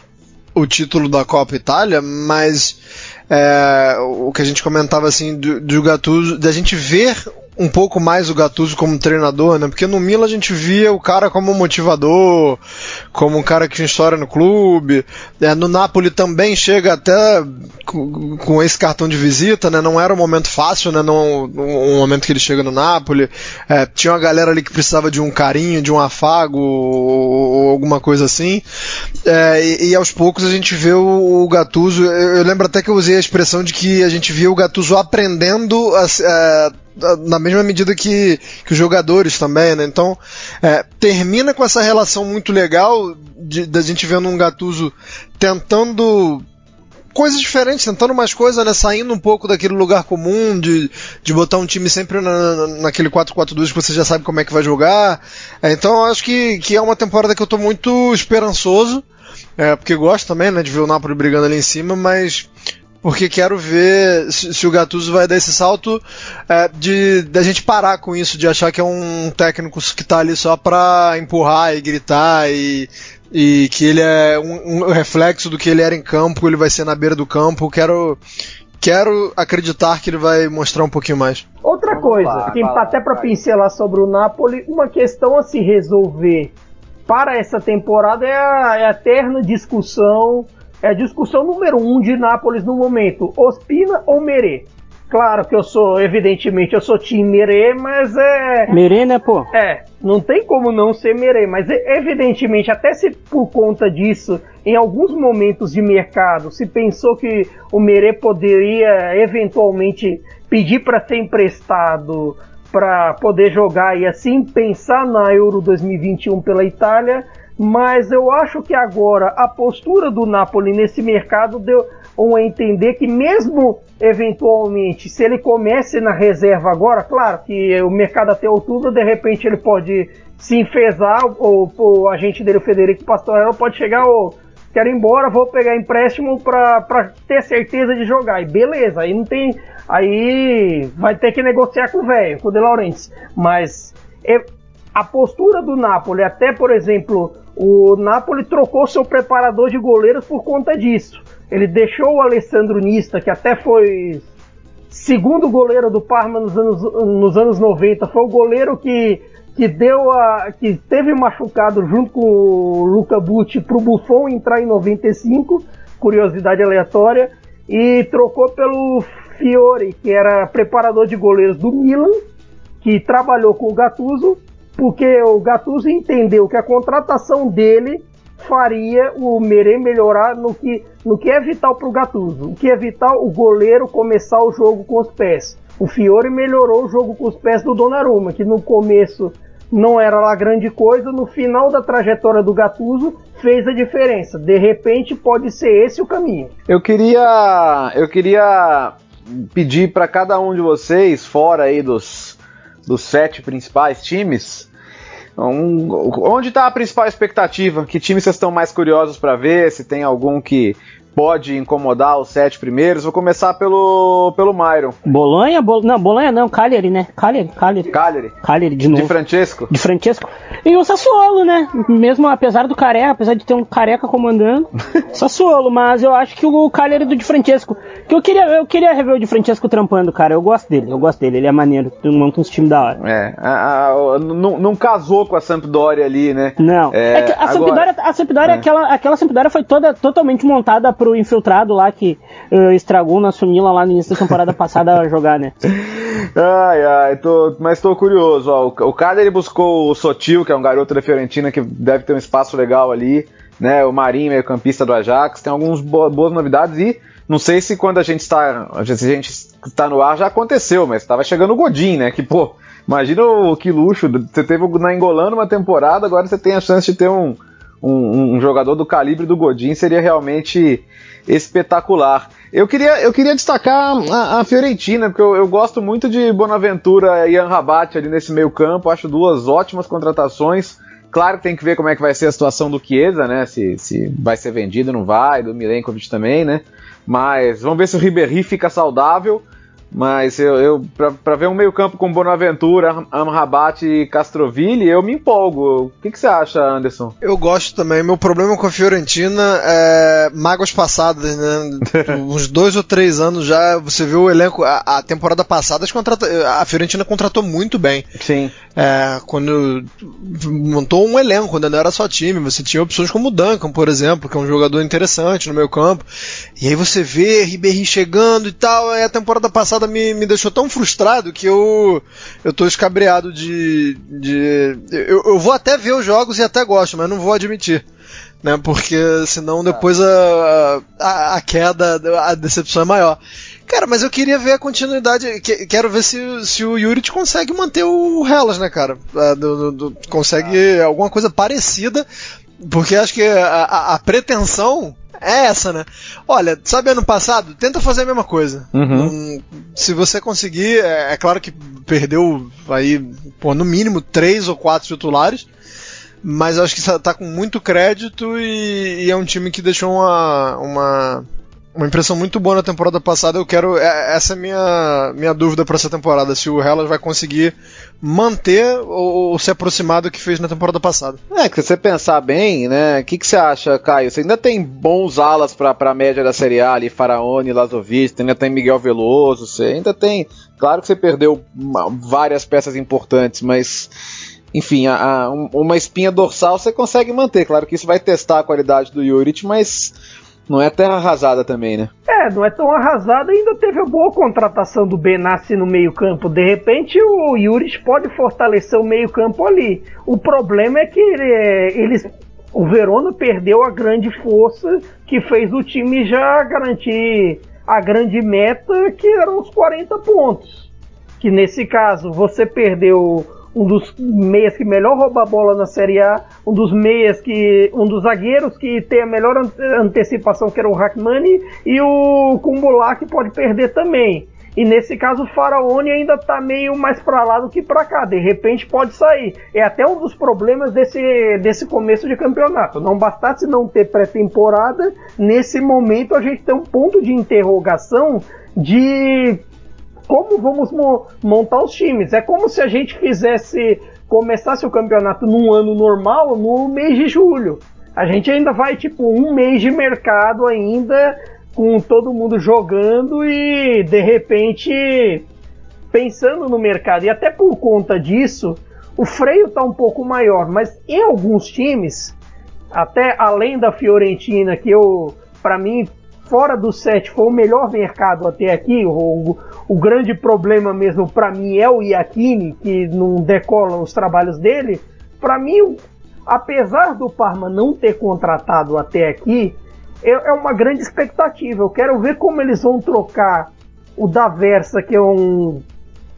o título da Copa Itália, mas é, o que a gente comentava assim do, do Gattuso, da gente ver um pouco mais o Gattuso como treinador, né? Porque no Milan a gente via o cara como motivador, como um cara que tinha história no clube. É, no Napoli também chega até com, com, esse cartão de visita, né? Não era um momento fácil, né? Não, um momento que ele chega no Napoli. É, tinha uma galera ali que precisava de um carinho, de um afago ou, ou alguma coisa assim. É, e, e, aos poucos a gente vê o, o Gattuso. Eu, eu, lembro até que eu usei a expressão de que a gente via o Gattuso aprendendo a, a na mesma medida que, que os jogadores também, né? Então, é, termina com essa relação muito legal da gente vendo um Gattuso tentando coisas diferentes, tentando mais coisas, né? Saindo um pouco daquele lugar comum de, de botar um time sempre na, naquele 4-4-2 que você já sabe como é que vai jogar. É, então, acho que, que é uma temporada que eu tô muito esperançoso. É, porque gosto também, né, de ver o Napoli brigando ali em cima, mas porque quero ver se, se o Gattuso vai dar esse salto é, de da gente parar com isso, de achar que é um técnico que está ali só para empurrar e gritar e, e que ele é um, um, reflexo do que ele era em campo, ele vai ser na beira do campo. Quero quero acreditar que ele vai mostrar um pouquinho mais. Outra coisa, que até para pincelar sobre o Napoli, uma questão a se resolver para essa temporada é a, é a eterna discussão é a discussão número um de Nápoles no momento: Ospina ou Merê? Claro que eu sou, evidentemente, eu sou time Merê, mas é. Merê, né, pô? É, não tem como não ser Merê, mas evidentemente, até se por conta disso, em alguns momentos de mercado, se pensou que o Merê poderia eventualmente pedir para ser emprestado para poder jogar e assim pensar na Euro 2021 pela Itália mas eu acho que agora a postura do Napoli nesse mercado deu a entender que mesmo eventualmente, se ele comece na reserva agora, claro que o mercado até outubro, de repente ele pode se enfesar, ou, o agente dele, o Federico Pastorello, pode chegar, ou quero ir embora, vou pegar empréstimo para ter certeza de jogar. E beleza, aí não tem. Aí vai ter que negociar com o velho, com o De Laurentiis. Mas a postura do Napoli, até por exemplo, o Napoli trocou seu preparador de goleiros por conta disso. Ele deixou o Alessandro Nista, que até foi segundo goleiro do Parma nos anos, nos anos 90, foi o goleiro que, que deu a. que teve machucado junto com o Luca Bucci para o Buffon entrar em 95, curiosidade aleatória, e trocou pelo Fiore, que era preparador de goleiros do Milan, que trabalhou com o Gattuso porque o Gattuso entendeu que a contratação dele faria o Merê melhorar no que, no que é vital para o Gattuso. O que é vital, o goleiro começar o jogo com os pés. O Fiore melhorou o jogo com os pés do Donnarumma, que no começo não era lá grande coisa, no final da trajetória do Gattuso fez a diferença. De repente pode ser esse o caminho. Eu queria, eu queria pedir para cada um de vocês, fora aí dos, dos sete principais times, um, onde está a principal expectativa? Que times vocês estão mais curiosos para ver? Se tem algum que pode incomodar os sete primeiros. Vou começar pelo, pelo Myron. Bolonha? Bol... Não, Bolonha não, Cagliari, né? Cagliari, Cagliari. Cagliari. Cagliari de novo. De Francesco. De Francesco. E o Sassuolo, né? Mesmo apesar do Careca, apesar de ter um Careca comandando, Sassuolo, mas eu acho que o Cagliari do de Francesco, que eu queria, eu queria rever o de Francesco trampando, cara. Eu gosto dele, eu gosto dele, ele é maneiro, monta uns times da hora. É, a, a, não, não casou com a Sampdoria ali, né? Não. É, é que a Sampdoria, a Sampdoria é. aquela, aquela Sampdoria foi toda totalmente montada pro infiltrado lá que uh, estragou nosso Milan lá no início da temporada passada a jogar, né? Ai, ai, tô, mas tô curioso. Ó, o, o cara ele buscou o Sotil, que é um garoto da Fiorentina que deve ter um espaço legal ali, né? O Marinho, meio campista do Ajax, tem algumas bo boas novidades e não sei se quando a gente está, a gente está no ar já aconteceu, mas estava chegando o Godin, né? Que pô, Imagina o que luxo. Você teve na Engolando uma temporada, agora você tem a chance de ter um, um, um jogador do calibre do Godin, seria realmente espetacular. Eu queria, eu queria destacar a, a Fiorentina, porque eu, eu, gosto muito de Bonaventura e Anrabat ali nesse meio campo, acho duas ótimas contratações. Claro que tem que ver como é que vai ser a situação do Chiesa, né? Se, se vai ser vendido, não vai, do Milenkovic também, né? Mas vamos ver se o Ribéry fica saudável. Mas eu, eu para ver um meio-campo com Bonaventura, Amrabat e Castroville, eu me empolgo. O que, que, você acha, Anderson? Eu gosto também. Meu problema com a Fiorentina é mágoas passadas, né? Uns dois ou três anos já, você viu o elenco. A, a temporada passada a Fiorentina contratou muito bem. Sim. É, quando montou um elenco, quando não era só time, você tinha opções como o Duncan, por exemplo, que é um jogador interessante no meio campo. E aí você vê Ribéry chegando e tal, aí a temporada passada me, me deixou tão frustrado que eu, eu tô escabreado de. de eu, eu vou até ver os jogos e até gosto, mas não vou admitir. Né, porque senão depois a, a, a queda, a decepção é maior. Cara, mas eu queria ver a continuidade. quero ver se, se o Yuri consegue manter o Hellas, né, cara? É, do, do, do, consegue ah. alguma coisa parecida. Porque acho que a, a, a, pretensão é essa, né? Olha, sabe ano passado? Tenta fazer a mesma coisa. Uhum. Um, se você conseguir, é, é, claro que perdeu aí, pô, no mínimo três ou quatro titulares. Mas acho que tá com muito crédito e, e é um time que deixou uma, uma uma impressão muito boa na temporada passada. Eu quero. É, essa é a minha, minha dúvida para essa temporada. Se o Hellas vai conseguir manter ou, ou, se aproximar do que fez na temporada passada. É, que se você pensar bem, né? O que, que você acha, Caio? Você ainda tem bons alas para a média da Série A ali, Faraone, Lazovic, ainda tem Miguel Veloso, você ainda tem. Claro que você perdeu várias peças importantes, mas enfim, a, a, uma espinha dorsal você consegue manter. Claro que isso vai testar a qualidade do Juric, mas não é terra arrasada também, né? É, não é tão arrasada. Ainda teve a boa contratação do Benassi no meio-campo. De repente, o Yuris pode fortalecer o meio-campo ali. O problema é que é, eles. O Verona perdeu a grande força que fez o time já garantir a grande meta, que eram os 40 pontos. Que nesse caso você perdeu um dos meias que melhor rouba a bola na Série A, um dos meias que. um dos zagueiros que tem a melhor antecipação, que era o Hackmani, e o Kumbula que pode perder também. E nesse caso o Faraone ainda está meio mais para lá do que para cá. De repente pode sair. É até um dos problemas desse, desse começo de campeonato. Não bastasse não ter pré-temporada, nesse momento a gente tem um ponto de interrogação de como vamos mo montar os times. É como se a gente fizesse, começasse o campeonato num ano normal, no mês de julho. A gente ainda vai, tipo, um mês de mercado ainda, com todo mundo jogando e, de repente, pensando no mercado. E até por conta disso, o freio está um pouco maior. Mas em alguns times, até além da Fiorentina, que eu, para mim, fora do set foi o melhor mercado até aqui. O, o grande problema mesmo para mim é o Iacchini, que não decola os trabalhos dele. Para mim, apesar do Parma não ter contratado até aqui, é, é, uma grande expectativa. Eu quero ver como eles vão trocar o Daversa, que é um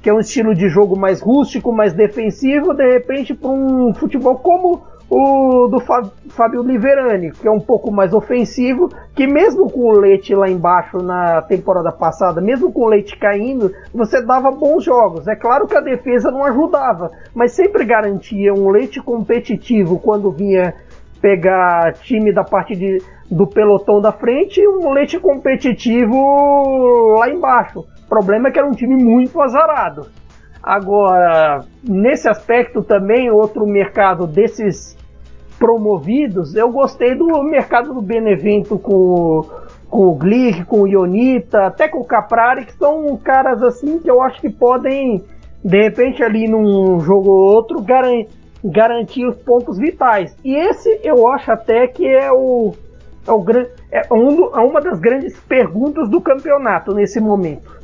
que é um estilo de jogo mais rústico, mais defensivo, de repente para um futebol como o do Fábio Liverani, que é um pouco mais ofensivo, que mesmo com o Leite lá embaixo na temporada passada, mesmo com o Leite caindo, você dava bons jogos. É claro que a defesa não ajudava, mas sempre garantia um Leite competitivo quando vinha pegar time da parte de, do pelotão da frente e um Leite competitivo lá embaixo. O problema é que era um time muito azarado. Agora, nesse aspecto também, outro mercado desses promovidos, eu gostei do mercado do Benevento com, com o Glick, com o Ionita, até com o Caprari, que são caras assim que eu acho que podem, de repente, ali num jogo ou outro, garan garantir os pontos vitais. E esse eu acho até que é o. É, o, é, um, é uma das grandes perguntas do campeonato nesse momento.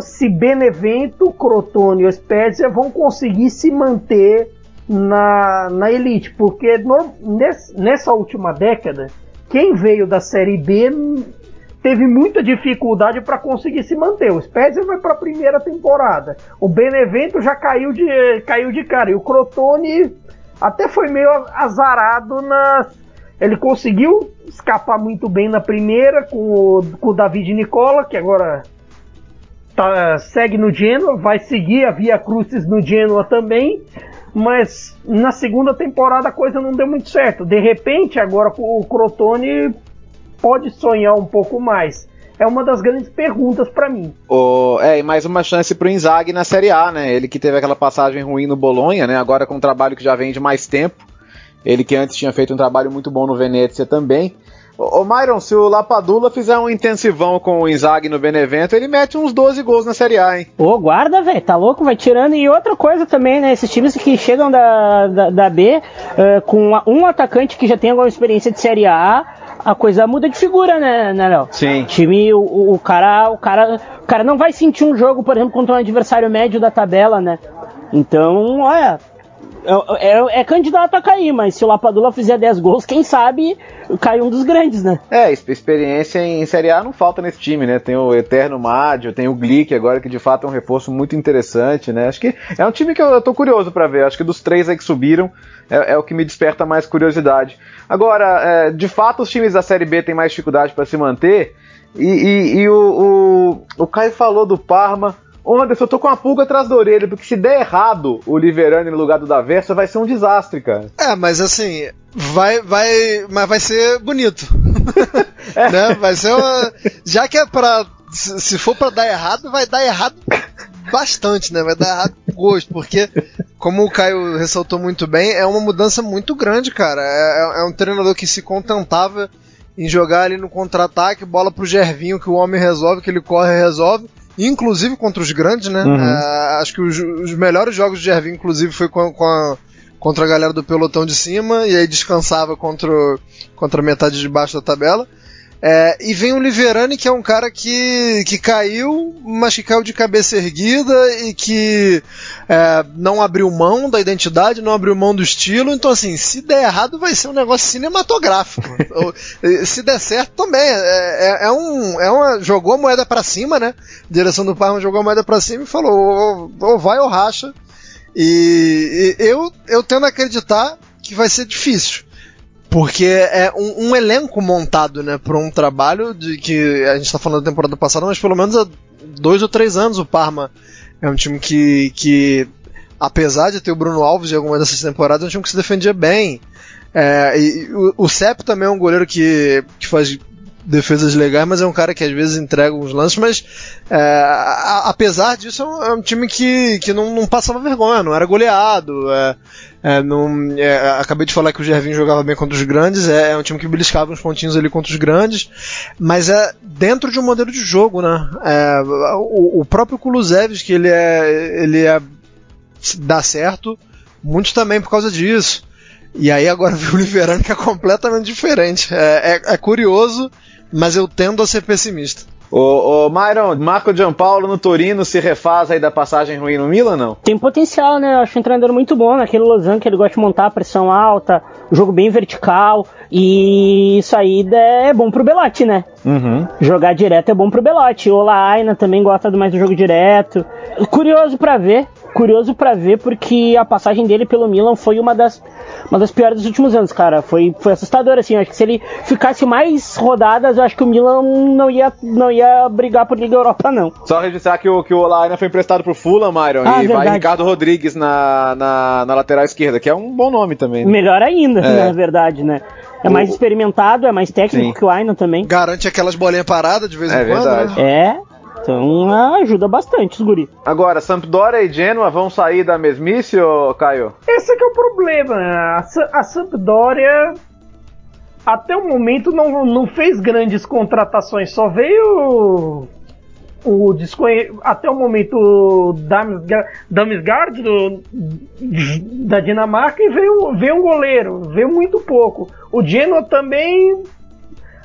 Se Benevento, Crotone e Spezia vão conseguir se manter na, na elite, porque no, nessa última década, quem veio da Série B teve muita dificuldade para conseguir se manter. O Spezia vai para a primeira temporada. O Benevento já caiu de, caiu de cara. E o Crotone até foi meio azarado. Ele conseguiu escapar muito bem na primeira com o, com o David Nicola, que agora tá, segue no Genoa, vai seguir a Via Crucis no Genoa também, mas na segunda temporada a coisa não deu muito certo. De repente, agora o Crotone pode sonhar um pouco mais? É uma das grandes perguntas para mim. Oh, é, e mais uma chance pro Inzaghi na Série A, né? Ele que teve aquela passagem ruim no Bolonha, né? Agora com um trabalho que já vem de mais tempo. Ele que antes tinha feito um trabalho muito bom no Venezia também. Ô, Myron, se o Lapadula fizer um intensivão com o Inzaghi no Benevento, ele mete uns 12 gols na Série A, hein? Ô, guarda, velho, tá louco, vai tirando. E outra coisa também, né? Esses times que chegam da, da, da B uh, com um atacante que já tem alguma experiência de Série A, a coisa muda de figura, né, né Léo? Sim. O time, o, o, cara, o cara, o cara não vai sentir um jogo, por exemplo, contra um adversário médio da tabela, né? Então, olha, é, é, é, candidato a cair, mas se o Lapadula fizer 10 gols, quem sabe cai um dos grandes, né? É, experiência em Série A não falta nesse time, né? Tem o Eterno Mádio, tem o Glick agora, que de fato é um reforço muito interessante, né? Acho que é um time que eu, eu tô curioso para ver. Acho que dos três aí que subiram, é, é, o que me desperta mais curiosidade. Agora, é, de fato, os times da Série B têm mais dificuldade para se manter. E, e, e o, o, o Caio falou do Parma. Ô Anderson, eu tô com uma pulga atrás da orelha, porque se der errado o Liverani no lugar do Daversa, vai ser um desastre, cara. É, mas assim, vai, vai, mas vai ser bonito. é. né? Vai ser uma, já que é pra, se for para dar errado, vai dar errado bastante, né? Vai dar errado gosto, porque, como o Caio ressaltou muito bem, é uma mudança muito grande, cara. É, é, é um treinador que se contentava em jogar ali no contra-ataque, bola pro Gervinho, que o homem resolve, que ele corre e resolve inclusive contra os grandes, né? Uhum. É, acho que os, os, melhores jogos de Gervin, inclusive, foi com, com a, contra a galera do pelotão de cima, e aí descansava contra, contra a metade de baixo da tabela. É, e vem o Liverani, que é um cara que, que caiu, mas que caiu de cabeça erguida e que é, não abriu mão da identidade, não abriu mão do estilo. Então, assim, se der errado, vai ser um negócio cinematográfico. se der certo, também. É, é, é, um, é uma, jogou a moeda para cima, né? A direção do Parma jogou a moeda para cima e falou: ou, ou vai ou racha. E, e eu, eu tendo a acreditar que vai ser difícil. Porque é um, um elenco montado, né, para um trabalho de que a gente está falando da temporada passada, mas pelo menos há dois ou três anos o Parma é um time que, que apesar de ter o Bruno Alves em algumas dessas temporadas, é um time que se defendia bem. É, e o, o Sepp também é um goleiro que, que faz defesas legais, mas é um cara que às vezes entrega uns lances, mas é, a, apesar disso é um, é um, time que, que não, não, passava vergonha, não era goleado. É, é não, é, acabei de falar que o Gervinho jogava bem contra os grandes, é, é, um time que beliscava uns pontinhos ali contra os grandes, mas é dentro de um modelo de jogo, né? O, o, próprio Kulusevski, que ele é, ele é dá certo, muito também por causa disso. E aí agora viu o Liverano que é completamente diferente. É, é, é, curioso, mas eu tendo a ser pessimista. Ô, ô Myron, Marco Giampaolo no Torino se refaz aí da passagem ruim no Milan, não? Tem potencial, né? Eu acho um treinador muito bom naquele Lausanne que ele gosta de montar a pressão alta, jogo bem vertical, e isso aí é bom pro Belotti, né? Uhum. Jogar direto é bom pro Belotti. O Laina também gosta mais do jogo direto. Curioso para ver curioso para ver porque a passagem dele pelo Milan foi uma das, uma das piores dos últimos anos, cara. Foi, foi assustador, assim. Eu acho que se ele ficasse mais rodadas, eu acho que o Milan não ia, não ia brigar por Liga Europa, não. Só registrar que o, que o Olaina foi emprestado pro Fulham, Myron, ah, e verdade. vai Ricardo Rodrigues na, na, na, lateral esquerda, que é um bom nome também. Né? Melhor ainda, é. na verdade, né? É mais experimentado, é mais técnico Sim. que o Aina também. Garante aquelas bolinhas paradas de vez em é quando. Verdade. Né? É. Então ajuda bastante os guri. Agora, Sampdoria e Genoa vão sair da mesmice, ô Caio? Esse é que é o problema. A, a Sampdoria até o momento não, não fez grandes contratações, só veio o desconhe... até o momento o Damsgaard do, da Dinamarca e veio, veio um goleiro, veio muito pouco. O Genoa também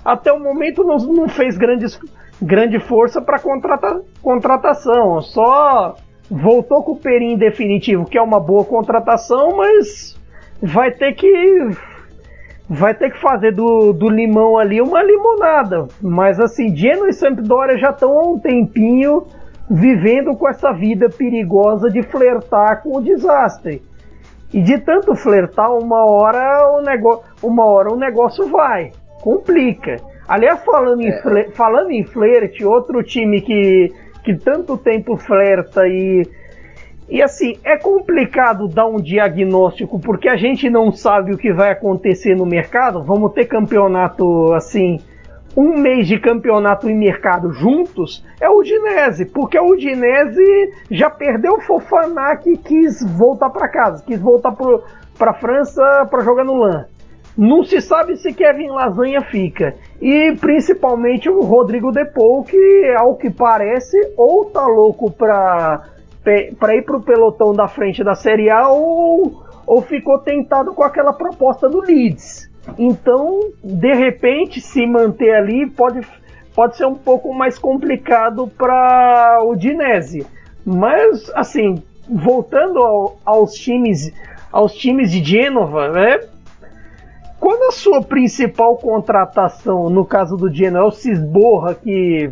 até o momento não, não fez grandes grande força para contrata contratação. Só voltou com o Perim definitivo, que é uma boa contratação, mas vai ter que vai ter que fazer do, do limão ali uma limonada. Mas assim, Genoa e Sampdoria já estão há um tempinho vivendo com essa vida perigosa de flertar com o desastre. E de tanto flertar, uma hora o negócio, uma hora o negócio vai, complica. Aliás, falando em, é. falando em flerte, outro time que, que tanto tempo flerta e e assim, é complicado dar um diagnóstico porque a gente não sabe o que vai acontecer no mercado. Vamos ter campeonato assim, um mês de campeonato em mercado juntos. É o Udinese, porque o Udinese já perdeu o Fofaná que quis voltar para casa, quis voltar para França para jogar no LAN. Não se sabe se Kevin Lasanha fica. E principalmente o Rodrigo Depou, que ao que parece, ou tá louco para para ir para o pelotão da frente da Série A ou, ou ficou tentado com aquela proposta do Leeds. Então, de repente, se manter ali pode, pode ser um pouco mais complicado para o Dinese. Mas, assim, voltando ao, aos times aos times de Gênova, né? Quando a sua principal contratação, no caso do Genoa, o Cisborra, que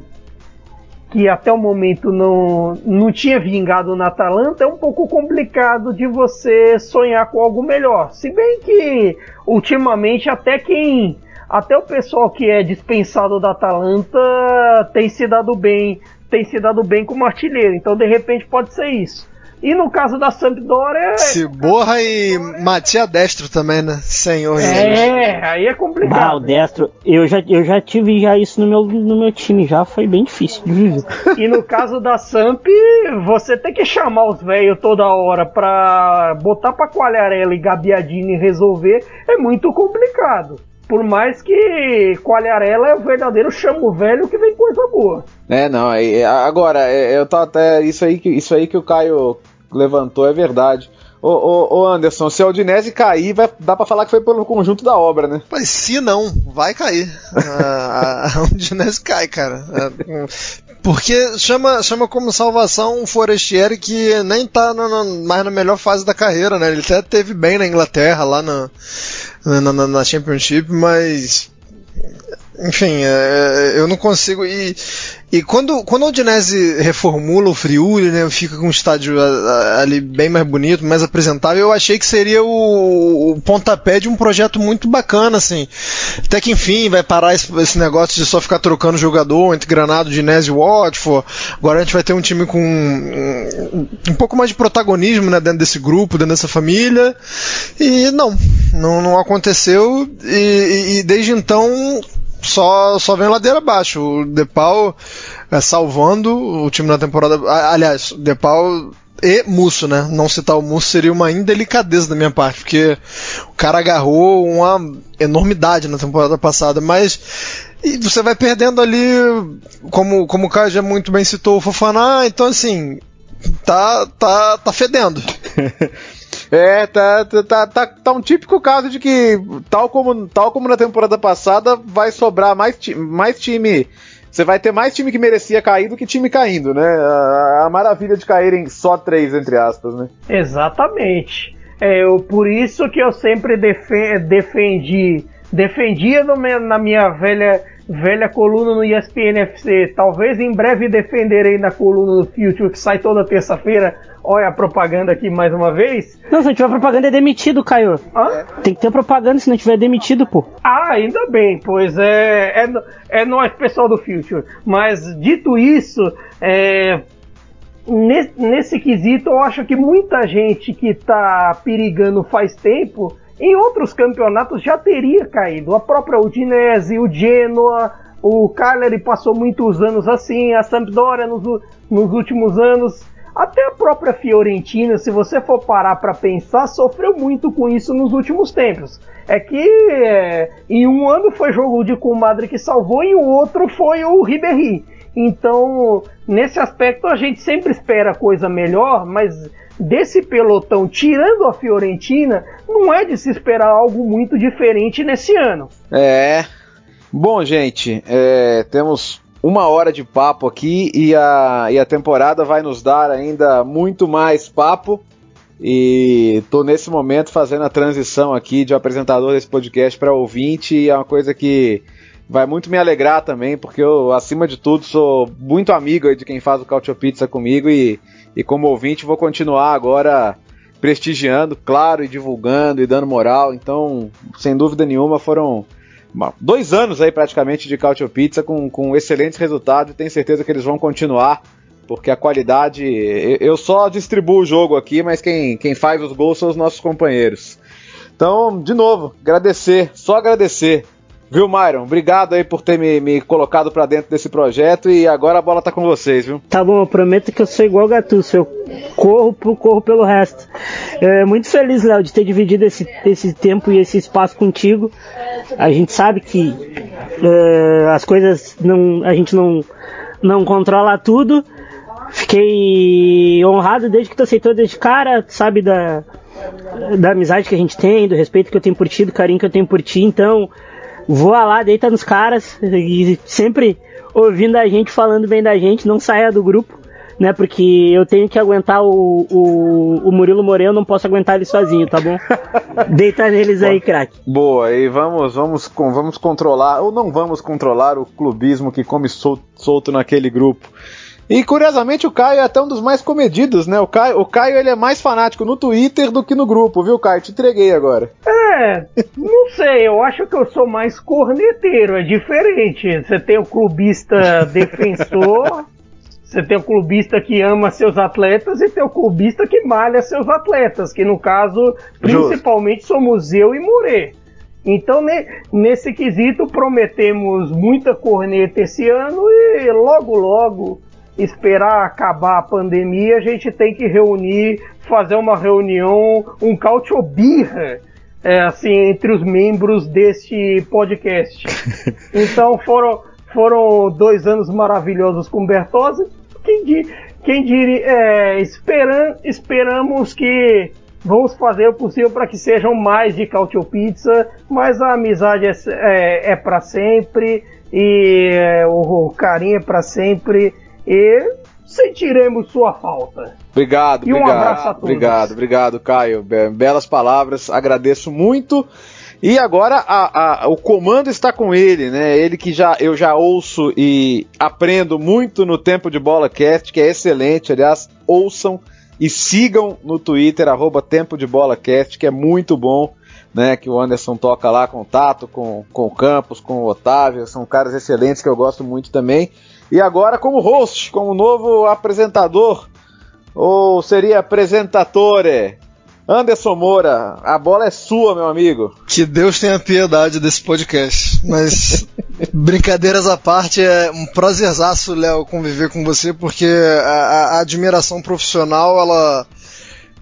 que até o momento não, não tinha vingado na Atalanta, é um pouco complicado de você sonhar com algo melhor. Se bem que ultimamente até quem até o pessoal que é dispensado da Atalanta tem se dado bem, tem se dado bem como artilheiro. Então de repente pode ser isso. E no caso da Sampdoria. Ciborra e Matia Destro também, né? Senhor. É, aí é complicado. Ah, o Destro, eu já, eu já tive já isso no meu, no meu time, já foi bem difícil de viver. E no caso da Samp, você tem que chamar os velhos toda hora pra botar pra Qualharela e Gabiadini resolver, é muito complicado. Por mais que Qualharela é o verdadeiro chamo velho que vem coisa boa. É, não, agora, é, eu tô até. Isso aí, isso aí que o Caio levantou é verdade. Ô, ô, ô, Anderson, se a Udinese cair, vai, dá pra falar que foi pelo conjunto da obra, né? Mas se não, vai cair. a, a cai, cara. É, porque chama, chama como salvação um Forestieri que nem tá no, no, mais na melhor fase da carreira, né? Ele até teve bem na Inglaterra, lá na, na, na Championship, mas enfim, é, eu não consigo. E, e quando, quando o Udinese reformula o Friuli, né, fica com um estádio ali bem mais bonito, mais apresentável, eu achei que seria o, o pontapé de um projeto muito bacana, assim. Até que enfim vai parar esse, esse negócio de só ficar trocando jogador entre Granado, Udinese e Watford. Agora a gente vai ter um time com um, um pouco mais de protagonismo né, dentro desse grupo, dentro dessa família. E não, não, não aconteceu. e, e desde então só, só vem ladeira abaixo. O Depau é, salvando o time na temporada. Aliás, Depau e Musso, né? Não citar o Musso seria uma indelicadeza da minha parte, porque o cara agarrou uma enormidade na temporada passada, mas e você vai perdendo ali, como, como o Caio já muito bem citou o Fofaná, então assim, tá, tá, tá fedendo. É, tá, tá, tá, tá um típico caso de que, tal como, tal como na temporada passada, vai sobrar mais, mais time. Você vai ter mais time que merecia cair do que time caindo, né? A, a maravilha de caírem só três, entre aspas, né? Exatamente. É, eu, por isso que eu sempre defendi, defendia no, na minha velha velha coluna no ESPN FC. Talvez em breve defenderei na coluna do Future, que sai toda terça-feira. Olha a propaganda aqui mais uma vez. Não, se não tiver propaganda é demitido, Caio. Hã? Tem que ter propaganda, se não tiver demitido, pô. Ah, ainda bem, pois é, é, é nós, pessoal do Future. Mas dito isso, é, nesse, nesse quesito, eu acho que muita gente que tá perigando faz tempo em outros campeonatos já teria caído. A própria Udinese, o Genoa, o Cagliari passou muitos anos assim, a Sampdoria nos, nos últimos anos, até a própria Fiorentina, se você for parar para pensar, sofreu muito com isso nos últimos tempos. É que é, em um ano foi jogo de comadre que salvou e o outro foi o Ribéry. Então, nesse aspecto a gente sempre espera coisa melhor, mas desse pelotão, tirando a Fiorentina, não é de se esperar algo muito diferente nesse ano. É. Bom, gente, é, temos uma hora de papo aqui e a, e a temporada vai nos dar ainda muito mais papo. E tô nesse momento fazendo a transição aqui de apresentador desse podcast para ouvinte, e é uma coisa que vai muito me alegrar também, porque eu, acima de tudo, sou muito amigo de quem faz o Cautio Pizza comigo e, e como ouvinte vou continuar agora prestigiando, claro, e divulgando e dando moral. Então, sem dúvida nenhuma, foram dois anos aí praticamente de Cautio Pizza com, com excelentes resultados e tenho certeza que eles vão continuar porque a qualidade. Eu só distribuo o jogo aqui, mas quem, quem faz os gols são os nossos companheiros. Então, de novo, agradecer, só agradecer. Viu, Myron? Obrigado aí por ter me, me colocado para dentro desse projeto e agora a bola tá com vocês, viu? Tá bom, eu prometo que eu sou igual Gatuso, eu corro, corro pelo resto. É, muito feliz, Léo, de ter dividido esse, esse tempo e esse espaço contigo. A gente sabe que é, as coisas não, a gente não, não controla tudo, Fiquei honrado desde que tu aceitou desde cara, sabe, da, da amizade que a gente tem, do respeito que eu tenho por ti, do carinho que eu tenho por ti, então voa lá, deita nos caras e sempre ouvindo a gente, falando bem da gente, não saia do grupo, né? Porque eu tenho que aguentar o, o, o Murilo Moreno, não posso aguentar ele sozinho, tá bom? Deita neles aí, craque. Boa, e vamos, vamos, vamos controlar, ou não vamos controlar o clubismo que come solto naquele grupo. E curiosamente o Caio é até um dos mais comedidos, né? O Caio, o Caio ele é mais fanático no Twitter do que no grupo, viu, Caio? Te entreguei agora. É, não sei, eu acho que eu sou mais corneteiro, é diferente. Você tem o clubista defensor, você tem o clubista que ama seus atletas e tem o clubista que malha seus atletas, que no caso, principalmente Justo. somos eu e Murê. Então, ne, nesse quesito, prometemos muita corneta esse ano e logo, logo esperar acabar a pandemia, a gente tem que reunir, fazer uma reunião, um cautiobirra, é, assim, entre os membros deste podcast. Então foram, foram dois anos maravilhosos com Bertozzi. Quem, quem diria, é, esperam, esperamos que vamos fazer o possível para que sejam mais de Cautio Pizza, mas a amizade é, é, é para sempre e é, o carinho é para sempre e sentiremos sua falta. Obrigado, e um obrigado, abraço a todos. Obrigado, obrigado, Caio. Belas palavras, agradeço muito. E agora a, a, o comando está com ele, né? Ele que já eu já ouço e aprendo muito no Tempo de Bola Cast, que é excelente. Aliás, ouçam e sigam no Twitter, arroba Tempo de Bola Cast, que é muito bom. Né, que o Anderson toca lá contato com, com o Campos, com o Otávio, são caras excelentes que eu gosto muito também. E agora como host, como novo apresentador, ou seria apresentatore, Anderson Moura, a bola é sua, meu amigo. Que Deus tenha piedade desse podcast. Mas, brincadeiras à parte, é um prazerzaço, Léo, conviver com você, porque a, a, admiração profissional, ela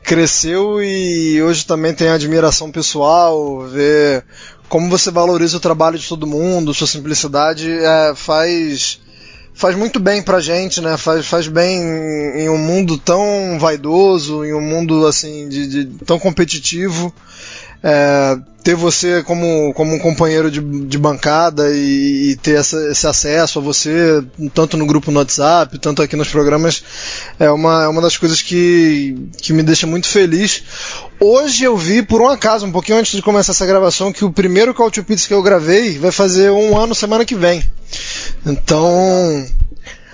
cresceu e hoje também tem admiração pessoal, ver como você valoriza o trabalho de todo mundo, sua simplicidade, é, faz faz muito bem pra gente, né? Faz, faz bem em, um mundo tão vaidoso, em um mundo assim de, de tão competitivo. É, ter você como, como um companheiro de, de bancada e, e ter essa, esse acesso a você, tanto no grupo no WhatsApp, tanto aqui nos programas, é uma, é uma das coisas que, que me deixa muito feliz. Hoje eu vi, por um acaso, um pouquinho antes de começar essa gravação, que o primeiro Call to Pizza que eu gravei vai fazer um ano semana que vem. Então,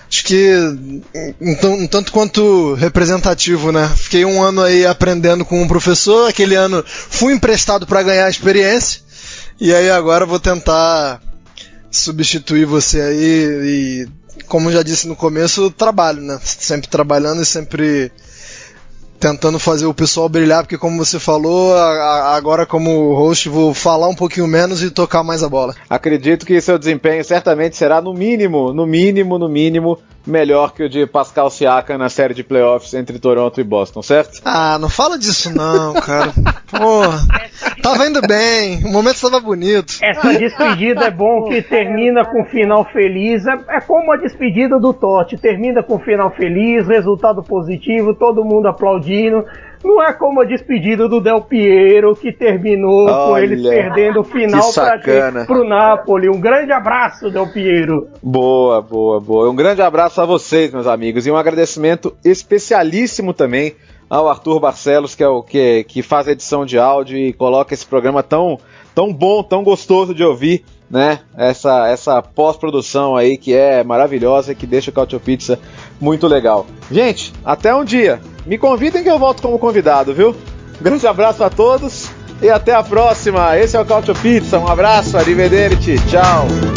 acho que um, tanto quanto representativo, né? Fiquei um ano aí aprendendo com um professor, aquele ano fui emprestado para ganhar experiência, e aí agora vou tentar substituir você aí e, como já disse no começo, trabalho, né? Sempre trabalhando e sempre tentando fazer o pessoal brilhar, porque como você falou, a, a, agora como host vou falar um pouquinho menos e tocar mais a bola. Acredito que seu desempenho certamente será no mínimo, no mínimo, no mínimo melhor que o de Pascal Siakam na série de playoffs entre Toronto e Boston, certo? Ah, não fala disso não, cara. Porra, tava indo bem, o momento estava bonito. Essa despedida é bom que termina com um final feliz, é, é como a despedida do Totti, termina com um final feliz, resultado positivo, todo mundo aplaudindo. Não é como a despedida do Del Piero, que terminou Olha, com eles perdendo o final para o Napoli. Um grande abraço, Del Piero. Boa, boa, boa. Um grande abraço a vocês, meus amigos, e um agradecimento especialíssimo também ao Arthur Barcelos, que é o que, que faz a edição de áudio e coloca esse programa tão, tão bom, tão gostoso de ouvir, né? Essa, essa pós-produção aí que é maravilhosa e que deixa o Cautio Pizza muito legal. Gente, até um dia. Me convidem que eu volto como convidado, viu? Grande abraço a todos e até a próxima. Esse é o Cautio Pizza. Um abraço, arrivederci, tchau.